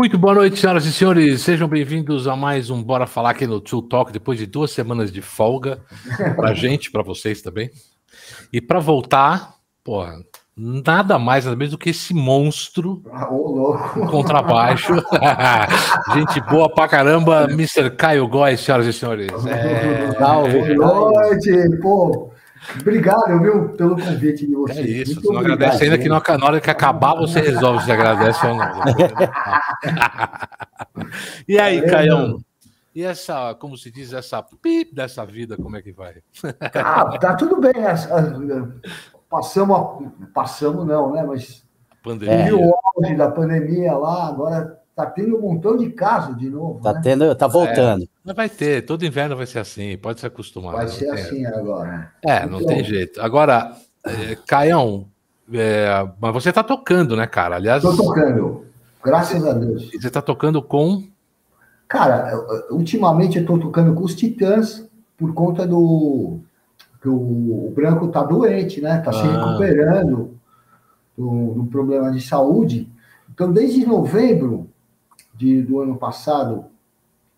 Muito boa noite, senhoras e senhores. Sejam bem-vindos a mais um Bora Falar aqui no Tio Talk, depois de duas semanas de folga. Pra gente, pra vocês também. E pra voltar, porra, nada mais nada menos do que esse monstro com contrabaixo. gente boa pra caramba, Mr. Caio Góes, senhoras e senhores. É. Boa noite, pô. Obrigado, viu, pelo convite de é vocês. isso, Muito você não obrigado. agradece ainda que não- na hora que acabar você resolve se agradece ou não. e aí, Valeu, Caião? E essa, como se diz, essa pip dessa vida, como é que vai? Ah, tá tudo bem. as- Passamos, a- passamos não, né? Mas Pandemia. o auge da pandemia lá, agora tá tendo um montão de casos de novo, Tá né? tendo, tá voltando. Mas vai ter, todo inverno vai ser assim, pode se acostumar. Vai não ser assim agora. É, não Então, tem jeito. Agora, é, Caião, é, mas você tá tocando, né, cara? Aliás, Tô tocando, graças a Deus. você tá tocando com. Cara, ultimamente eu tô tocando com os Titãs por conta do que o, o Branco tá doente, né? Tá se Ah. recuperando do, do problema de saúde. Então, desde novembro de, do ano passado,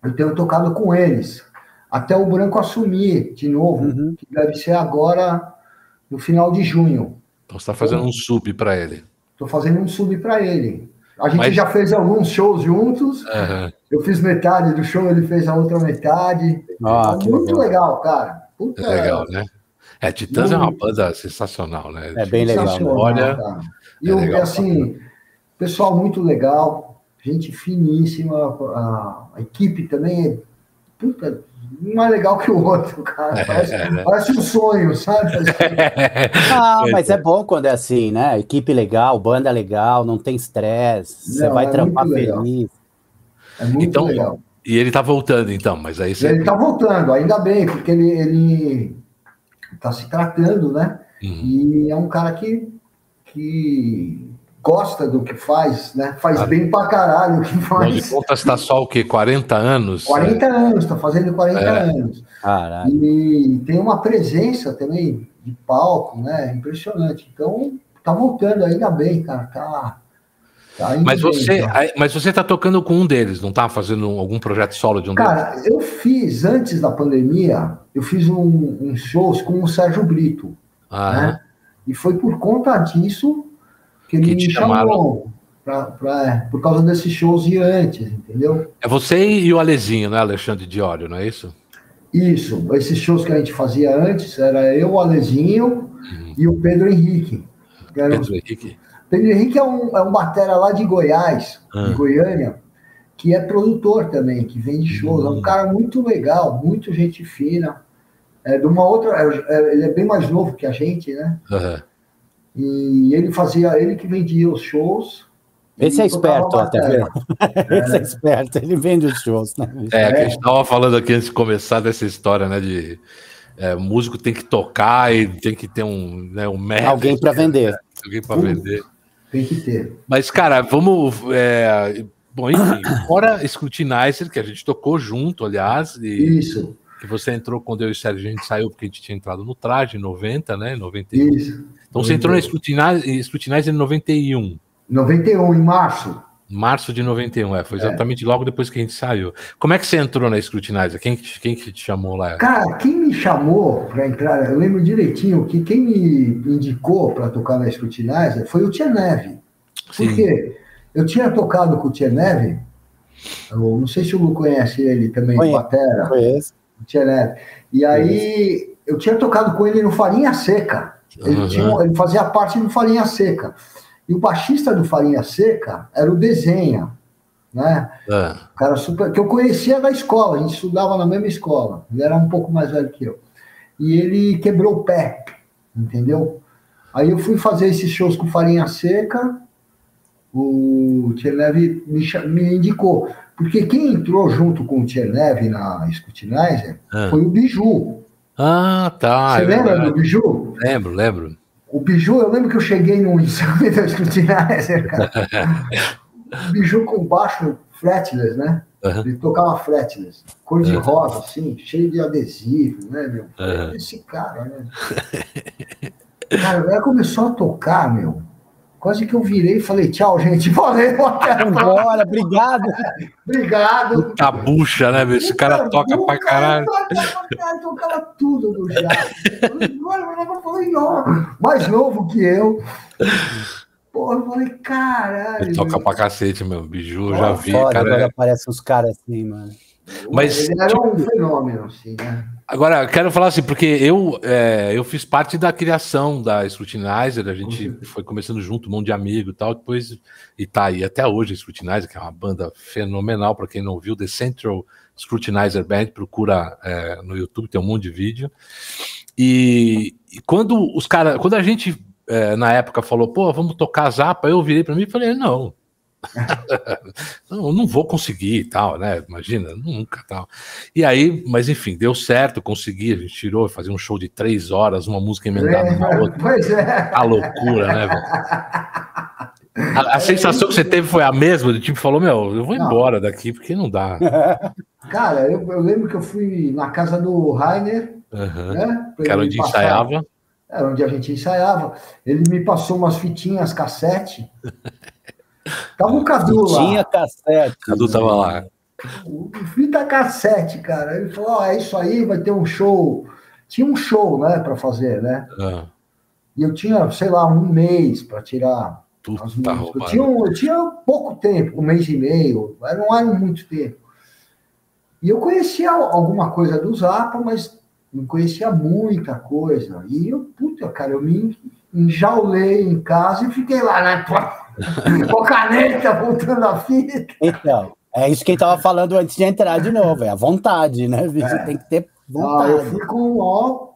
eu tenho tocado com eles. Até o Branco assumir de novo, Uhum. que deve ser agora no final de junho. Então você tá fazendo um sub para ele. Tô fazendo um sub para ele. A gente Mas- já fez alguns shows juntos. Aham. Eu fiz metade do show, ele fez a outra metade. Ah, É que muito legal. legal, cara. Puta, É legal, né? É, Titãs é uma banda sensacional, né? É bem legal. sensacional, Olha, cara. E é legal assim, pessoal muito legal, gente finíssima, a, a equipe também é puta, um mais legal que o outro, cara. Parece, É, né? parece um sonho, sabe? Ah, mas é bom quando é assim, né? Equipe legal, banda legal, não tem estresse, você vai é trampar feliz. É muito Então, legal. E ele tá voltando, então, mas aí você. ele tá voltando, ainda bem, porque ele, ele tá se tratando, né? Uhum. E é um cara que, que gosta do que faz, né? Faz Ah. bem pra caralho o que Afinal de faz. contas, tá só o quê? 40 anos? 40 anos, tá fazendo 40 É. anos. Caralho. E tem uma presença também de palco, né? Impressionante. Então, tá voltando ainda bem, cara. Tá. tá Mas bem, você, cara. mas você tá tocando com um deles, não tá fazendo algum projeto solo de um deles? Cara, eu fiz, antes da pandemia, eu fiz um, um shows com o Sérgio Brito. Ah, né? E foi por conta disso que ele Que te me chamou. Pra, pra- é, por causa desses shows de antes, entendeu? é você e o Alezinho, né, Alexandre Diório, não é isso? Isso, esses shows que a gente fazia antes, era eu, o Alezinho e o Pedro Henrique. Os- Pedro Henrique. Pedro Henrique é um, é um batera lá de Goiás, Ah. de Goiânia, que é produtor também, que vende shows. É Hum. um cara muito legal, muito gente fina. É de uma outra. é- é- ele é bem mais novo que a gente, né? Aham. E ele fazia, ele que vendia os shows. Esse é esperto, tá bateria. vendo? Esse é esperto, ele vende os shows, né? É, que a gente tava falando aqui antes de começar dessa história, né, de é, músico tem que tocar e tem que ter um, né, um manager, Alguém para vender. alguém para vender. Tem que ter. Mas, cara, vamos. é, bom, enfim, fora Scrutinizer, que a gente tocou junto, aliás, e Isso, que você entrou quando eu e o Sérgio a gente saiu, porque a gente tinha entrado no traje em 90, né? 91. isso. Então você entrou na Scrutinizer, Scrutinizer em 91. 91, em março. Março de 91, é, foi exatamente logo depois que a gente saiu. Como é que você entrou na Scrutinizer? Quem, que- quem que te chamou lá? Cara, quem me chamou para entrar, eu lembro direitinho que quem me indicou para tocar na Scrutinizer foi o Tia Neve. Sim. Por quê? Eu tinha tocado com o Tia Neve, eu não sei se o Lu conhece ele também, Conheço. Batera, Conheço. Neve. E aí, eu tinha tocado com ele no Farinha Seca. Ele, Uhum. tinha- ele fazia parte do Farinha Seca. E o baixista do Farinha Seca era o Desenha, né? Ah, O cara super. que eu conhecia da escola, a gente estudava na mesma escola. Ele era um pouco mais velho que eu. E ele quebrou o pé, entendeu? Aí eu fui fazer esses shows com farinha seca. O Tcherneve me, me indicou. Porque quem entrou junto com o Tcherneve na Scrutinizer ah. foi o Biju. Ah, tá. Você é lembra verdade. do Biju? Lembro, lembro. O Biju, eu lembro que eu cheguei num exame da Scrutinizer, cara. o Biju com baixo fretless, né? Aham. Ele tocava fretless, cor de Aham. rosa, assim, cheio de adesivo, né, meu? Aham. Esse cara, né? Cara, ela começou a tocar, meu, Quase que eu virei e falei, tchau, gente, valeu. Bora, obrigado. obrigado. Puta bucha, né, meu? Esse cara toca pra caralho. Tocava tudo no jato. Mais novo que eu. Porra, eu falei, caralho. Ele toca pra cacete, meu. Biju, eu já vi, cara. Agora aparece uns caras assim, mano. Mas, ele era tipo, um fenômeno, assim, né? Agora, quero falar assim, porque eu, é, eu fiz parte da criação da Scrutinizer, a gente uhum. foi começando junto, um monte de amigo e tal, depois, e tá aí até hoje a Scrutinizer, que é uma banda fenomenal, para quem não viu, The Central Scrutinizer Band, procura é, no YouTube, tem um monte de vídeo. E, e quando os caras, quando a gente é, na época falou, pô, vamos tocar Zapa, eu virei para mim e falei, não, não, não vou conseguir e tal, né? Imagina, nunca tal. E aí, mas enfim, deu certo, consegui, a gente tirou, fazia um show de três horas, uma música emendada é, na outra. Pois é. A loucura, né, velho? A, a sensação que você teve foi a mesma, do tipo, falou, meu, eu vou não. embora daqui, porque não dá. Cara, eu, eu, lembro que eu fui na casa do Rainer, uhum. né? Que era onde passar, ensaiava. Era onde a gente ensaiava. Ele me passou umas fitinhas cassete. Tava o Cadu lá. Tinha cassete. Cadu tava lá. O fita cassete, cara. Ele falou: oh, é isso aí, vai ter um show. Tinha um show, né, para fazer, né? Ah. E eu tinha, sei lá, um mês para tirar Puta as músicas. Eu tinha, eu tinha pouco tempo, um mês e meio, não era muito tempo. E eu conhecia alguma coisa do Zapa, mas não conhecia muita coisa. E eu, puta, cara, eu me enjaulei em casa e fiquei lá, né? A caneta voltando a fita. Então, é isso que ele tava falando antes de entrar de novo, é a vontade, né? Você é. tem que ter vontade. Ah, eu fui com ó,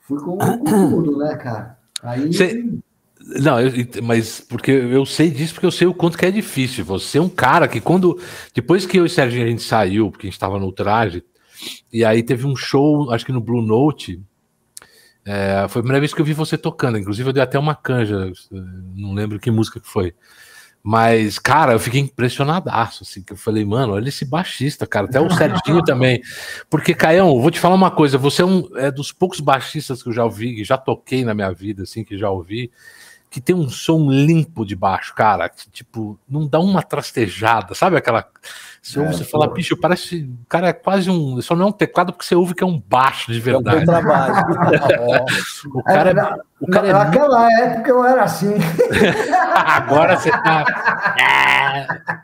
fui com, com tudo, né, cara? Aí. Cê... Não, eu, mas porque eu sei disso, porque eu sei o quanto que é difícil. Você é um cara que quando. Depois que eu e o Serginho a gente saiu, porque a gente estava no traje, e aí teve um show, acho que no Blue Note, é, foi a primeira vez que eu vi você tocando, inclusive eu dei até uma canja, não lembro que música que foi. Mas, cara, eu fiquei impressionadaço, assim, que eu falei, mano, olha esse baixista, cara, até o Serginho também. Porque, Caião, vou te falar uma coisa, você é um é dos poucos baixistas que eu já ouvi, que já toquei na minha vida, assim, que já ouvi, que tem um som limpo de baixo, cara, que, tipo, não dá uma trastejada, sabe aquela se é, você falar, bicho, parece. Cara é quase um. Só não é um teclado porque você ouve que é um baixo de verdade. É um trabalho. o cara é. Na, o cara é naquela muito... época eu era assim. Agora você tá.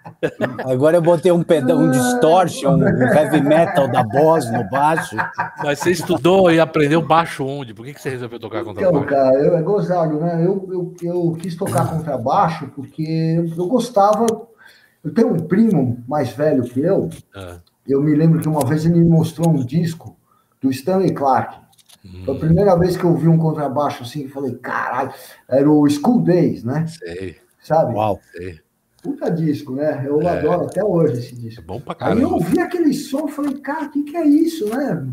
Agora eu botei um pedão, um distortion, um heavy metal da voz no baixo. Mas você estudou e aprendeu baixo onde? Por que, que você resolveu tocar contrabaixo? Então, cara, eu, é gozado, né? Eu, eu, eu quis tocar contrabaixo porque eu gostava eu tenho um primo mais velho que eu. Ah. Eu me lembro que uma vez ele me mostrou um disco do Stanley Clark. Hum. Foi a primeira vez que eu vi um contrabaixo assim, e falei, caralho, era o School Days, né? Sei. Sabe? Uau, sei. Puta disco, né? Eu é. adoro até hoje esse disco. É bom pra caramba. Aí eu ouvi aquele som e falei, cara, o que, que é isso, né?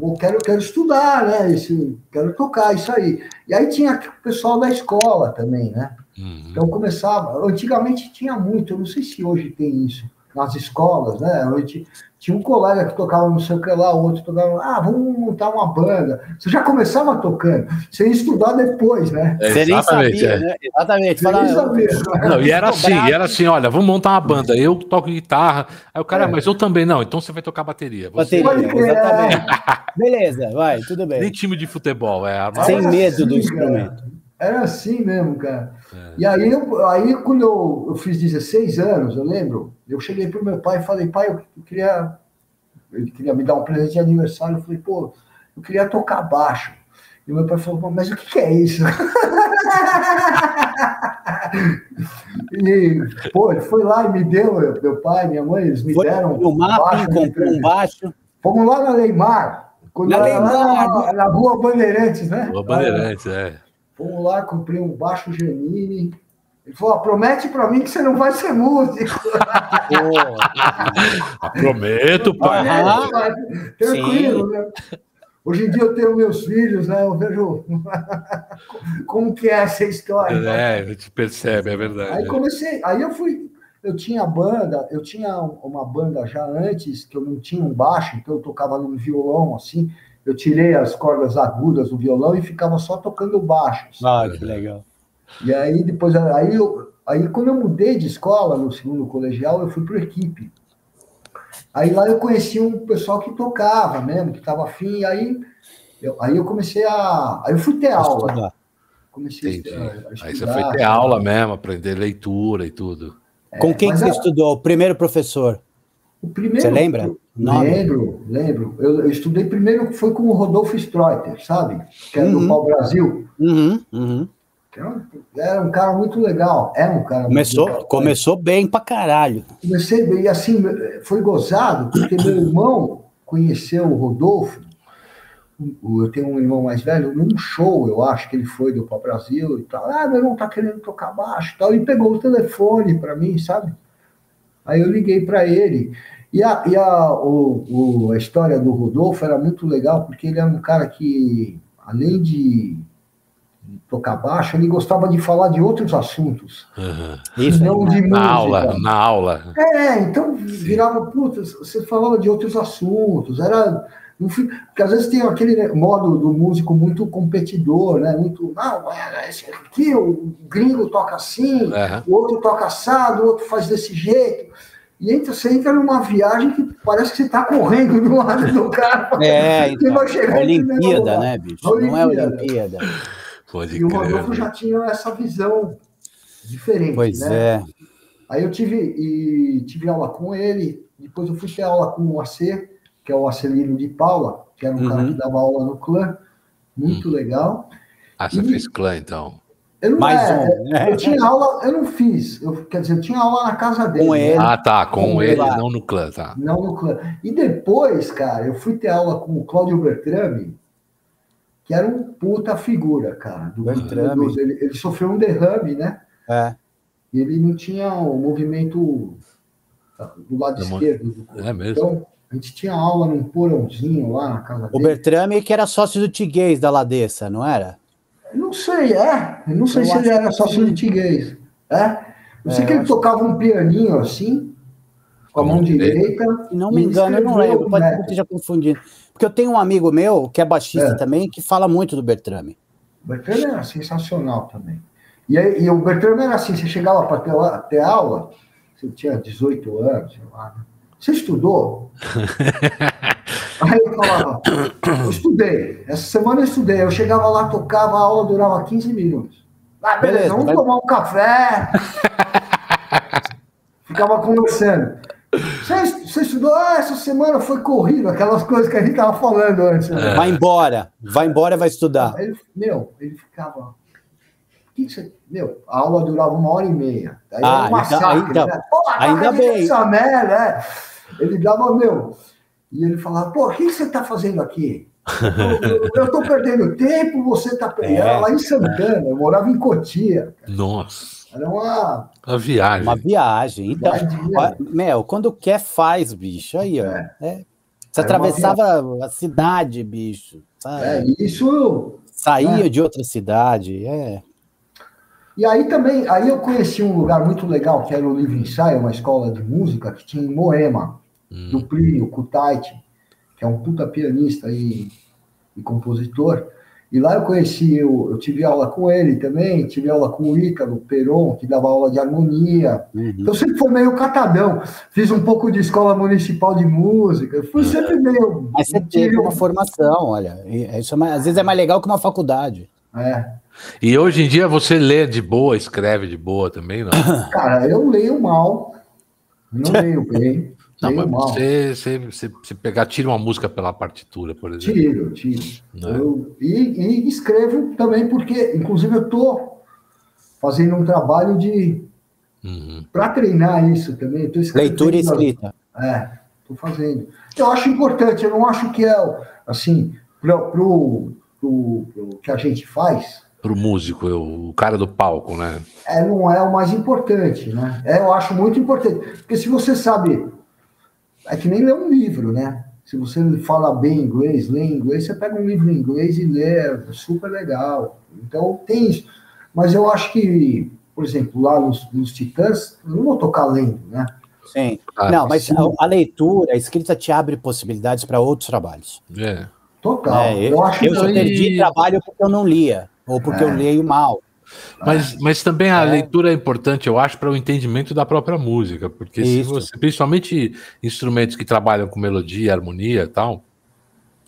Eu quero, quero estudar, né? Esse, quero tocar isso aí. E aí tinha o pessoal da escola também, né? Uhum. Então começava, antigamente tinha muito, eu não sei se hoje tem isso nas escolas, né? Hoje, tinha um colega que tocava não sei o que lá, o outro tocava, ah, vamos montar uma banda. Você já começava tocando, você ia estudar depois, né? É, exatamente, sabia, é. né? Exatamente. Falar, sabia, não, e era assim, e era assim, olha, vamos montar uma banda, eu toco guitarra, aí o cara, é. mas eu também não, então você vai tocar bateria. Você... Bateria, exatamente. Beleza, vai, tudo bem. Nem time de futebol, é. Sem medo do instrumento. Era assim mesmo, cara. É. E aí, eu, aí quando eu, eu fiz 16 anos, eu lembro, eu cheguei pro meu pai e falei, pai, eu, eu queria. Ele queria me dar um presente de aniversário. Eu falei, pô, eu queria tocar baixo. E meu pai falou, mas o que, que é isso? e, pô, ele foi lá e me deu, meu pai, minha mãe, eles me foi deram. Um baixo, comprou um baixo. Fomos lá na Leimar. Quando na, Leimar. Lá na, na, rua Bandeirantes, né? Rua Bandeirantes, é. Fomos lá, comprei um baixo Janine. Ele falou: promete para mim que você não vai ser músico. Prometo, pai. Ah, tranquilo, né? Hoje em dia eu tenho meus filhos, né? Eu vejo como que é essa história. É, a gente percebe, é verdade. Aí comecei, aí eu fui, eu tinha banda, eu tinha uma banda já antes, que eu não tinha um baixo, então eu tocava no violão, assim, eu tirei as cordas agudas do violão e ficava só tocando baixo. Ah, que legal. E aí depois, aí, eu, aí quando eu mudei de escola no segundo colegial, eu fui para equipe. Aí lá eu conheci um pessoal que tocava mesmo, que estava afim, aí eu, aí eu comecei a. Aí eu fui ter aula. Estudar. Comecei Entendi. a, a estudar, Aí você foi ter aula mesmo, aprender leitura e tudo. É, Com quem que você a... estudou? O primeiro professor? O primeiro, você lembra? Lembro, lembro. Eu, eu, estudei primeiro, foi com o Rodolfo Streuter, sabe? Que é uhum. do Pau Brasil. Uhum, uhum. Era um cara muito legal. É um cara começou, legal. Começou bem pra caralho. Comecei bem, e assim, foi gozado, porque meu irmão conheceu o Rodolfo eu tenho um irmão mais velho, num show, eu acho que ele foi do Pau Brasil e tal. Ah, meu irmão tá querendo tocar baixo e tal. E pegou o telefone para mim, sabe? Aí eu liguei para ele. E, a, e a, o, o, a história do Rodolfo era muito legal, porque ele era um cara que, além de tocar baixo, ele gostava de falar de outros assuntos. Uhum. Isso, não de na música. aula, na aula. É, então virava, puta, você falava de outros assuntos, era porque às vezes tem aquele modo do músico muito competidor, né? Muito, não, é, esse aqui, o gringo toca assim, uhum. o outro toca assado, o outro faz desse jeito. E entra, você entra numa viagem que parece que você está correndo do lado do cara. É, então, vai chegar Olimpíada, né, bicho? Olimpíada. Não é Olimpíada. Pode e o Rodolfo já tinha essa visão diferente. Pois né? é. Aí eu tive, e, tive aula com ele, depois eu fui ter aula com o AC, que é o Acelino de Paula, que era um uhum. cara que dava aula no clã, muito uhum. legal. Ah, você e, fez clã, então? Eu não, Mais é, um. Né? Eu tinha aula, eu não fiz, eu, quer dizer, eu tinha aula na casa dele. Com ele. Ah, tá, com, com ele, não no clã, tá. Não no clã. E depois, cara, eu fui ter aula com o Cláudio Bertrame, que era um puta figura, cara. Do, Bertrame. Do, ele, ele sofreu um derrame, né? É. E ele não tinha o movimento do lado esquerdo do corpo. É mesmo. Então, a gente tinha aula num porãozinho lá na casa dele. O Bertrame que era sócio do Tiguez da Ladessa, não era? Não sei, é. Eu não sei eu se ele era sócio Tiguez. É? Eu sei é, que ele tocava um pianinho assim, com a mão direita. Se não me engano, eu não lembro, pode ser que esteja confundindo. Porque eu tenho um amigo meu, que é baixista é. também, que fala muito do Bertrame. O Bertrame era sensacional também. E, aí, e o Bertrame era assim, você chegava para ter, ter aula, você tinha 18 anos, sei lá, né? Você estudou? Aí eu falava, eu estudei. Essa semana eu estudei. Eu chegava lá, tocava, a aula durava 15 minutos. Ah, beleza, beleza vamos vai... tomar um café. Ficava conversando. Você, você estudou? Ah, essa semana foi corrido, aquelas coisas que a gente estava falando antes. Né? Vai embora, vai embora, vai estudar. Ele, meu, ele ficava. Que que você... Meu, a aula durava uma hora e meia. Aí ah, um massacre, ainda, né? Pô, ainda bem. Merda, é. Ele dava, meu. E ele falava, pô, o que você está fazendo aqui? Eu estou perdendo tempo, você está perdendo. É. lá em Santana, eu morava em Cotia. Nossa. Era uma... uma viagem. Uma viagem. Então, meu, quando quer, faz, bicho. Aí, ó. É. É. Você Era atravessava a cidade, bicho. Sabe? É, isso. Saía é. de outra cidade. É. E aí também, aí eu conheci um lugar muito legal, que era o Livre Ensaio, uma escola de música que tinha em Moema, hum. do Plínio Kutaiti, que é um puta pianista e, e compositor. E lá eu conheci, eu, eu, tive aula com ele também, tive aula com o Ícaro Peron, que dava aula de harmonia. Uhum. Então sempre foi meio catadão. Fiz um pouco de escola municipal de música, fui uhum. sempre meio. Mas você teve uma formação, olha. Isso é mais, às vezes é mais legal que uma faculdade. É. E hoje em dia você lê de boa, escreve de boa também, não? Cara, eu leio mal, não leio bem. Não, mas você, você, você, você, pegar, tira uma música pela partitura, por exemplo. Tiro, tiro. É? Eu, e, e, escrevo também, porque, inclusive, eu estou fazendo um trabalho de. Uhum. para treinar isso também. Leitura e escrita. É, estou fazendo. Eu acho importante, eu não acho que é assim, para o que a gente faz, para o músico, o cara do palco, né? É, não é o mais importante, né? É, eu acho muito importante. Porque se você sabe. É que nem ler um livro, né? Se você fala bem inglês, lê inglês, você pega um livro em inglês e lê, é super legal. Então tem isso. Mas eu acho que, por exemplo, lá nos, nos Titãs, eu não vou tocar lendo, né? Sim. Ah, não, mas a, a, leitura, a escrita te abre possibilidades para outros trabalhos. É. Total. É, eu, eu, acho eu que... perdi trabalho porque eu não lia. Ou porque é. eu leio mal. Mas, ah, mas também a é. leitura é importante, eu acho, para o entendimento da própria música, porque Isso. se você, principalmente instrumentos que trabalham com melodia, harmonia e tal,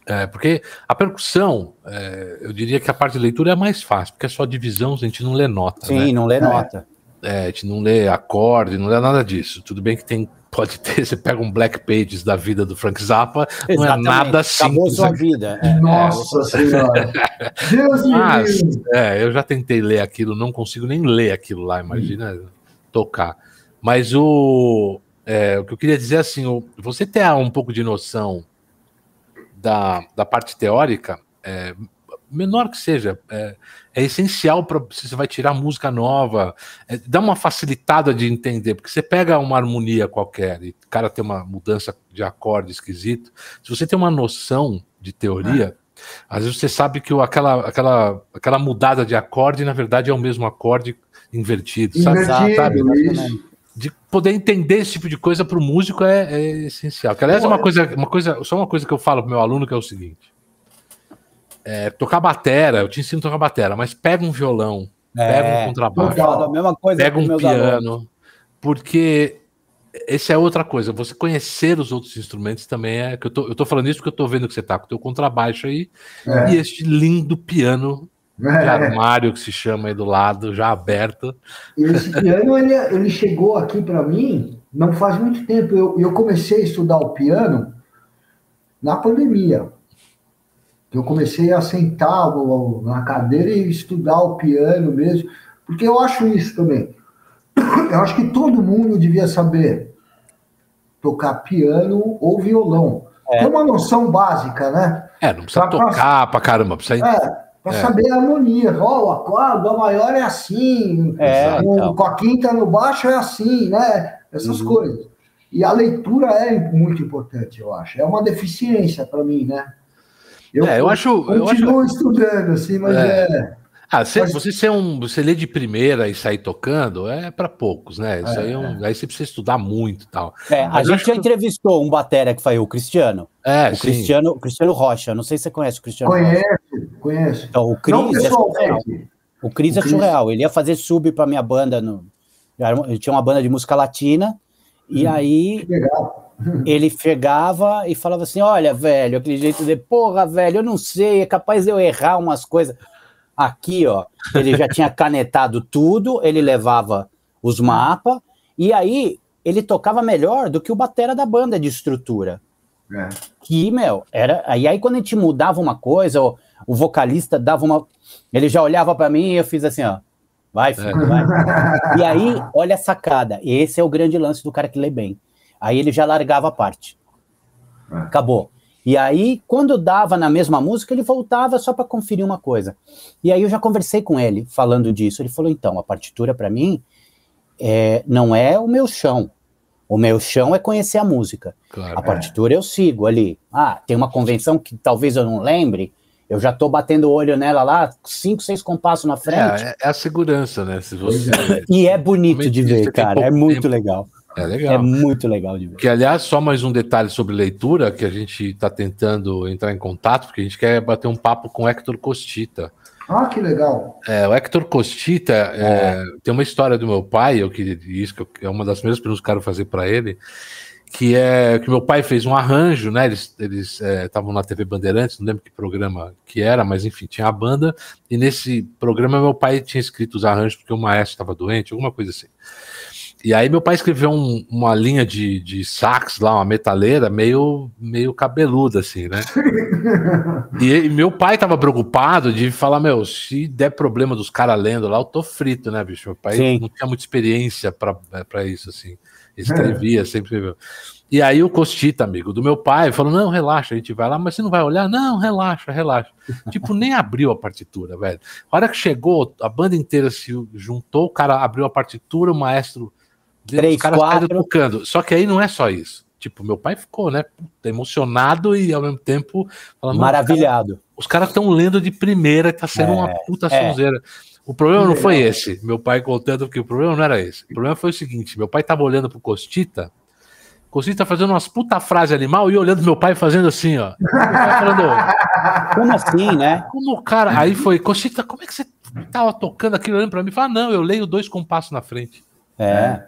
é, porque a percussão, é, eu diria que a parte de leitura é mais fácil, porque é só divisão, a gente não lê nota. Sim, né? não lê nota. É, a gente não lê acorde, não lê nada disso. Tudo bem que tem, pode ter, você pega um Black Pages da vida do Frank Zappa, Exatamente. não é nada simples. Acabou sua vida. É, Nossa Senhora! Deus Mas, é, eu já tentei ler aquilo, não consigo nem ler aquilo lá, imagina hum. tocar. Mas o, é, o que eu queria dizer é assim, o, você ter um pouco de noção da, da parte teórica, é, menor que seja, é, é essencial para se você vai tirar música nova, é, dá uma facilitada de entender, porque você pega uma harmonia qualquer e o cara tem uma mudança de acorde esquisito, se você tem uma noção de teoria, é. às vezes você sabe que aquela, aquela, aquela mudada de acorde, na verdade, é o mesmo acorde invertido, invertido sabe? sabe? de poder entender esse tipo de coisa para o músico é, é, essencial. Que, aliás, é uma coisa, uma coisa, só uma coisa que eu falo para meu aluno que é o seguinte: é, tocar batera, eu te ensino a tocar batera, mas pega um violão, é, pega um contrabaixo, pega um piano, alunos. porque esse é outra coisa. Você conhecer os outros instrumentos também é que eu tô, eu tô falando isso porque eu tô vendo que você tá com o teu contrabaixo aí é. e este lindo piano de é. armário que se chama aí do lado, já aberto. Esse piano, ele, ele chegou aqui para mim não faz muito tempo. Eu, eu comecei a estudar o piano na pandemia. Eu comecei a sentar na cadeira e estudar o piano mesmo, porque eu acho isso também. Eu acho que todo mundo devia saber tocar piano ou violão. É. Tem uma noção básica, né? É, não precisa pra, tocar pra caramba, precisa. É, para é. saber a harmonia. Ó, oh, o acorde, o maior é assim, é, o, então. com a quinta no baixo é assim, né? Essas uhum. coisas. E a leitura é muito importante, eu acho. É uma deficiência para mim, né? Eu, é, eu acho. Continuo eu acho... estudando, assim, mas é. é... Ah, você, mas... você ser um, você ler de primeira e sair tocando é para poucos, né? Isso é, aí, é um, aí você precisa estudar muito e tal. É, a gente já que... entrevistou um batera que foi o Cristiano. É, o sim. Cristiano, o Cristiano Rocha. Não sei se você conhece o Cristiano. Conheço, Rocha. conheço. Então, o Cris Não, é surreal. O Cris é surreal. Ele ia fazer sub para minha banda no. Ele tinha uma banda de música latina e hum, aí ele chegava e falava assim: Olha, velho, aquele jeito de porra, velho, eu não sei, é capaz de eu errar umas coisas. Aqui, ó, ele já tinha canetado tudo, ele levava os mapas, e aí ele tocava melhor do que o batera da banda de estrutura. É. Que, meu, era. E aí, quando a gente mudava uma coisa, o, o vocalista dava uma. Ele já olhava para mim e eu fiz assim, ó. Vai, filho, vai. e aí, olha a sacada. Esse é o grande lance do cara que lê bem. Aí ele já largava a parte. É. Acabou. E aí, quando dava na mesma música, ele voltava só para conferir uma coisa. E aí eu já conversei com ele falando disso. Ele falou: então, a partitura para mim é, não é o meu chão. O meu chão é conhecer a música. Claro, a partitura é. eu sigo ali. Ah, tem uma convenção que talvez eu não lembre. Eu já estou batendo o olho nela lá, cinco, seis compassos na frente. É, é a segurança, né? Se você... e é bonito de ver, cara. É muito tempo. legal. É legal. É muito legal de ver. Que, aliás, só mais um detalhe sobre leitura, que a gente está tentando entrar em contato, porque a gente quer bater um papo com o Hector Costita. Ah, que legal. É, o Hector Costita é. É, tem uma história do meu pai, eu queria isso, que é uma das primeiras perguntas que eu quero fazer para ele, que é que meu pai fez um arranjo, né? Eles estavam é, na TV Bandeirantes, não lembro que programa que era, mas enfim, tinha a banda, e nesse programa meu pai tinha escrito os arranjos porque o maestro estava doente, alguma coisa assim. E aí meu pai escreveu um, uma linha de, de sax lá, uma metaleira, meio, meio cabeluda, assim, né? e, e, meu pai tava preocupado de falar, meu, se der problema dos caras lendo lá, eu tô frito, né, bicho? Meu pai Sim. não tinha muita experiência para isso, assim. Escrevia, sempre escreveu. E aí o Costita, amigo do meu pai, falou: não, relaxa, a gente vai lá, mas você não vai olhar? Não, relaxa, relaxa. tipo, nem abriu a partitura, velho. A hora que chegou, a banda inteira se juntou, o cara abriu a partitura, o maestro Três, os caras quatro. tocando. Só que aí não é só isso. Tipo, meu pai ficou, né, emocionado e ao mesmo tempo falando, maravilhado. Os caras estão lendo de primeira, tá sendo é, uma puta é. sonzeira. O problema não foi esse. Meu pai contando que o problema não era esse. O problema foi o seguinte: meu pai tava olhando pro Costita Cocita tá fazendo umas puta frase animal e olhando meu pai fazendo assim, ó. Falando, como assim, né? Como o cara. Aí foi, Cocita, como é que você tava tocando aquilo olhando pra mim? Fala, não, eu leio dois compassos na frente. É.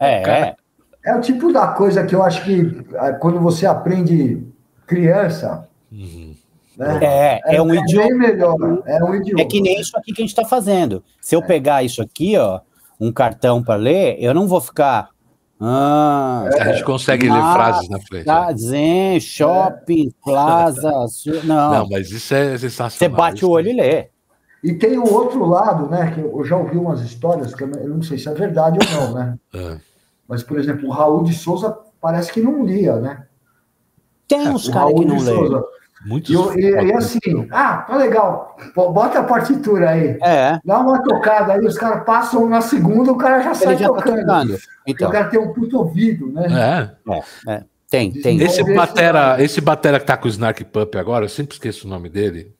É, é. É o tipo da coisa que eu acho que ah, quando você aprende criança. Uhum. Né? É, é, é um é idioma. melhor, é um idioma. É que nem isso aqui que a gente está fazendo. Se eu é. pegar isso aqui, ó, um cartão para ler, eu não vou ficar. Ah, a gente consegue ler frases na frente. Tá, zen, shopping, plaza. Não. não, mas isso é sensacional. Você bate o olho e lê. E tem o outro lado, né? Que eu já ouvi umas histórias, que eu não sei se é verdade ou não, né? É. Mas, por exemplo, o Raul de Souza parece que não lia, né? Tem uns caras que não lêem. Muitos e, e, e, assim, ah, tá legal, bota a partitura aí. É. Dá uma tocada aí, os caras passam na segunda, o cara já Ele sai já tá tocando. Tá então. O cara tem um puto ouvido, né? É. é, é. Tem, tem. Esse batera, esse batera que tá com o Snark Pup agora, eu sempre esqueço o nome dele.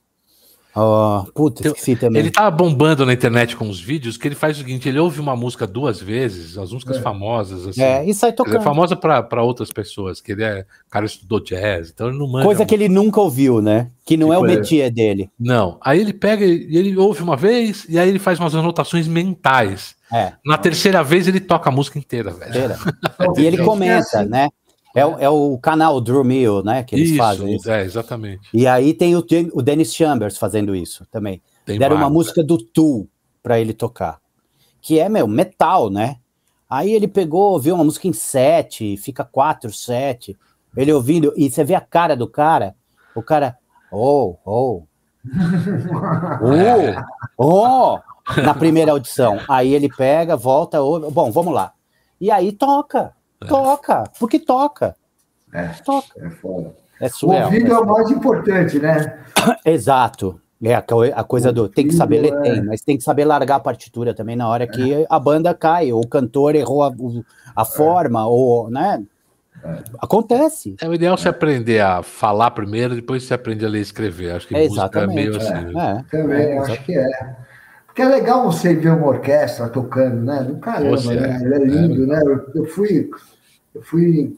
Oh, puta, esqueci também. Ele tava bombando na internet com os vídeos que ele faz o seguinte: ele ouve uma música duas vezes, as músicas é. famosas, assim. É, e sai tocando. é famosa para outras pessoas, que ele é. cara estudou jazz, então ele não manda. Coisa que ele nunca ouviu, né? Que não tipo, é o tipo, métier dele. Não. Aí ele pega e ele ouve uma vez, e aí ele faz umas anotações mentais. É. Na terceira vez ele toca a música inteira, velho. E ele comenta, né? É, o, é o canal Drew Mill, né? Que eles isso, fazem. Isso. É, exatamente. E aí tem o, o Dennis Chambers fazendo isso também. Tem Deram uma música do Tool para ele tocar. Que é, meu, metal, né? Aí ele pegou, ouviu uma música em sete, fica quatro, sete. Ele ouvindo, e você vê a cara do cara, o cara, oh, oh, oh, oh, na primeira audição. Aí ele pega, volta, ouve, bom, vamos lá. E aí toca. É. Toca, porque toca. É, toca. É foda. É surreal, o ouvido é, é o mais importante, né? Exato. É a, a coisa do tem que saber ler, é... tem, mas tem que saber largar a partitura também na hora que é. a banda cai, ou o cantor errou a, a é. forma, ou, né? Acontece. É o ideal você aprender a falar primeiro, depois você aprende a ler e escrever. Acho que é música é meio assim. Né? Também, acho que é. Porque é legal você ver uma orquestra tocando, né? Do caramba, você né? É, é lindo, é. né? Eu, eu, fui, eu fui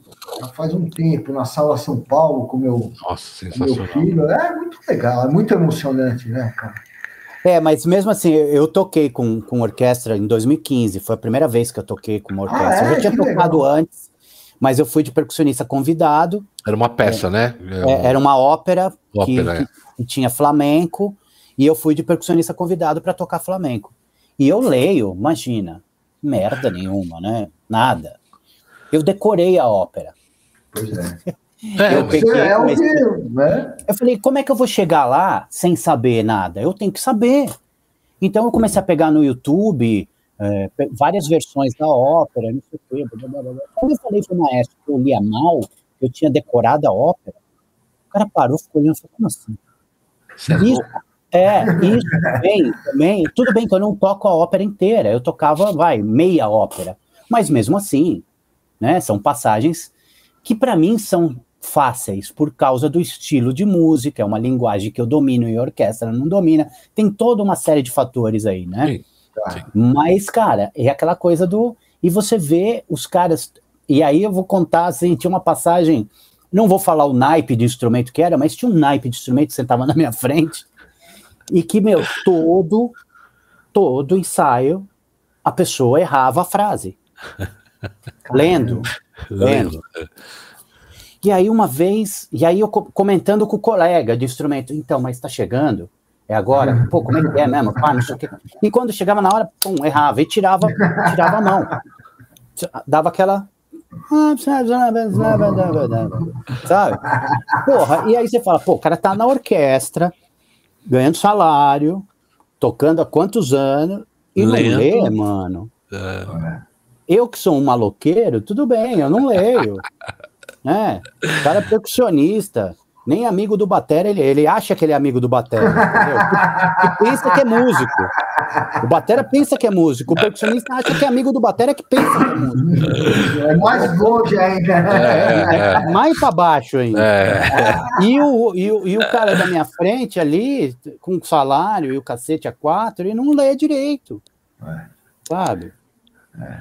faz um tempo na Sala São Paulo com meu, Nossa, com meu filho. É muito legal, é muito emocionante, né, cara? É, mas mesmo assim, eu toquei com, com orquestra em 2015, foi a primeira vez que eu toquei com uma orquestra. Ah, é? Eu já tinha que tocado legal. antes, mas eu fui de percussionista convidado. Era uma peça, é, né? É, era uma ópera, ópera que, que, que tinha flamenco, e eu fui de percussionista convidado para tocar flamenco. E eu leio, imagina, merda nenhuma, né? Nada. Eu decorei a ópera. Pois é. É, eu, peguei, é o que, né? eu falei, como é que eu vou chegar lá sem saber nada? Eu tenho que saber. Então eu comecei a pegar no YouTube é, várias versões da ópera, não sei o quê. Blá, blá, blá. Quando eu falei para o maestro que eu lia mal, eu tinha decorado a ópera, o cara parou, ficou olhando e falou, como assim? É Isso, é, isso também, também. Tudo bem que eu não toco a ópera inteira, eu tocava, vai, meia ópera. Mas mesmo assim, né, são passagens que para mim são fáceis por causa do estilo de música, é uma linguagem que eu domino e a orquestra não domina. Tem toda uma série de fatores aí, né? Sim, sim. Mas, cara, é aquela coisa do. E você vê os caras. E aí eu vou contar, assim, tinha uma passagem. Não vou falar o naipe de instrumento que era, mas tinha um naipe de instrumento que sentava na minha frente e que, meu, todo, todo ensaio a pessoa errava a frase. lendo, lendo. E aí uma vez, e aí eu comentando com o colega de instrumento, então, mas está chegando, é agora? Pô, como é que é mesmo? Pá, não sei o quê. E quando chegava na hora, pum, errava, e tirava, tirava a mão. Dava aquela. Sabe? Porra, e aí você fala, pô, o cara tá na orquestra, ganhando salário, tocando há quantos anos, e não lê, mano. É. Eu que sou um maloqueiro, tudo bem, eu não leio. né? O cara é percussionista, nem amigo do Batera, ele, ele acha que ele é amigo do Batera, entendeu? E pensa que é músico. O Batera pensa que é músico, o percussionista acha que é amigo do Batera que pensa que é músico. É mais longe ainda. É, é. Mais para baixo ainda. É. E, o, e, o, e o cara da minha frente ali, com salário e o cacete a quatro, ele não lê direito. É. Sabe?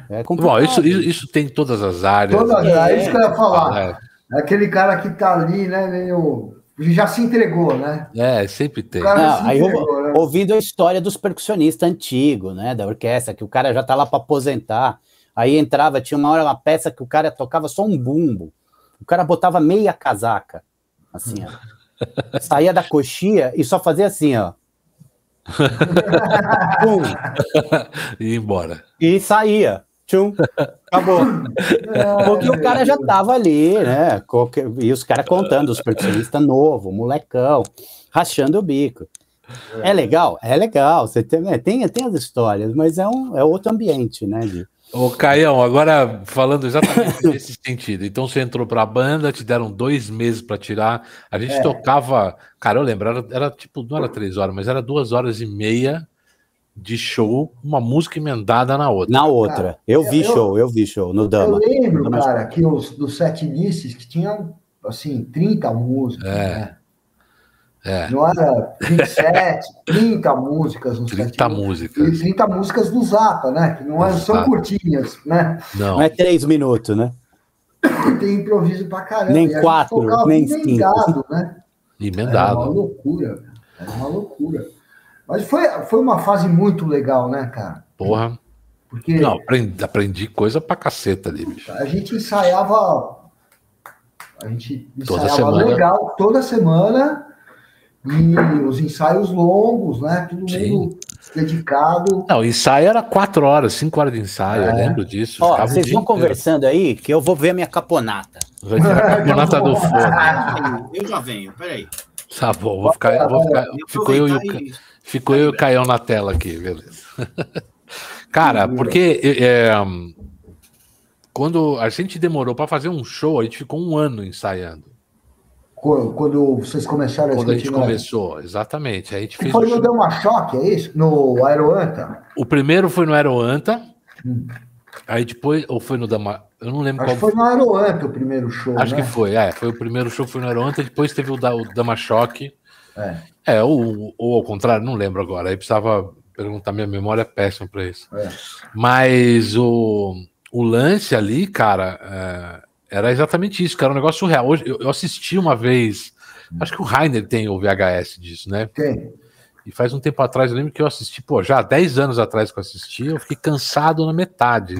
É, é Bom, isso, isso tem todas as áreas. Todas as áreas, é isso que eu ia falar. É. Aquele cara que tá ali, né, meio já se entregou, né? É, sempre tem. Não, aí entregou, né? ouvindo a história dos percussionistas antigos, né? Da orquestra, que o cara já tá lá para aposentar. Aí entrava, tinha uma hora uma peça que o cara tocava só um bumbo. O cara botava meia casaca, assim, ó. Saía da coxia e só fazia assim, ó. e ia embora. E saía. Tchum, acabou. Porque o cara já tava ali, né? E os caras contando, os percussionistas novo, molecão, rachando o bico. É legal? É legal. Você tem, né, tem, tem as histórias, mas é, um, é outro ambiente, né? De... Ô, Caião, agora falando exatamente nesse sentido. Então você entrou para a banda, te deram dois meses para tirar. A gente é. tocava, cara, eu lembro, era, era, tipo, não era três horas, mas era duas horas e meia de show, uma música emendada na outra. Na outra. Cara, eu vi eu, show, eu vi show no Dama. Eu lembro, cara, que os dos sete inícios que tinham, assim, 30 músicas, é. né? É. Não era 27, 30 músicas nos 30 músicas. E 30 músicas do Zapa, né? Que não é, são curtinhas, né? Não. não é três minutos, né? Tem improviso pra caramba. Nem quatro, nem cinco. Né? Emendado. Era uma loucura, era uma loucura. Mas foi, foi uma fase muito legal, né, cara? Porra. Porque Não, aprendi, aprendi coisa pra caceta ali, bicho. A gente ensaiava. A gente ensaiava toda semana. legal toda semana. E os ensaios longos, né? Todo Sim. mundo dedicado. Não, o ensaio era quatro horas, cinco horas de ensaio, é. eu lembro disso. Ó, vocês vão conversando aí, que eu vou ver a minha caponata. A caponata do forno. Eu já venho, peraí. Tá bom, vou ficar. Vou ficar ficou eu e o. Ficou eu e o Caião na tela aqui, beleza. Cara, porque é, quando a gente demorou para fazer um show, a gente ficou um ano ensaiando. Quando vocês começaram a Quando a gente começou, exatamente. A gente fez foi no Deu Choque, é isso? No Aeroanta? O primeiro foi no Aeroanta. Hum. Aí depois, ou foi no Dama. Eu não lembro Acho qual foi. no Aeroanta o primeiro show. Acho né? que foi, é. Foi o primeiro show, foi no Aeroanta. Depois teve o, da, o Dama Choque. É. É, ou, ou ao contrário, não lembro agora. Aí precisava perguntar, minha memória é péssima para isso. É. Mas o, o lance ali, cara, é, era exatamente isso, cara, um negócio surreal. Hoje, eu, eu assisti uma vez, acho que o Rainer tem o VHS disso, né? Tem. E faz um tempo atrás, eu lembro que eu assisti, pô, já há 10 anos atrás que eu assisti, eu fiquei cansado na metade.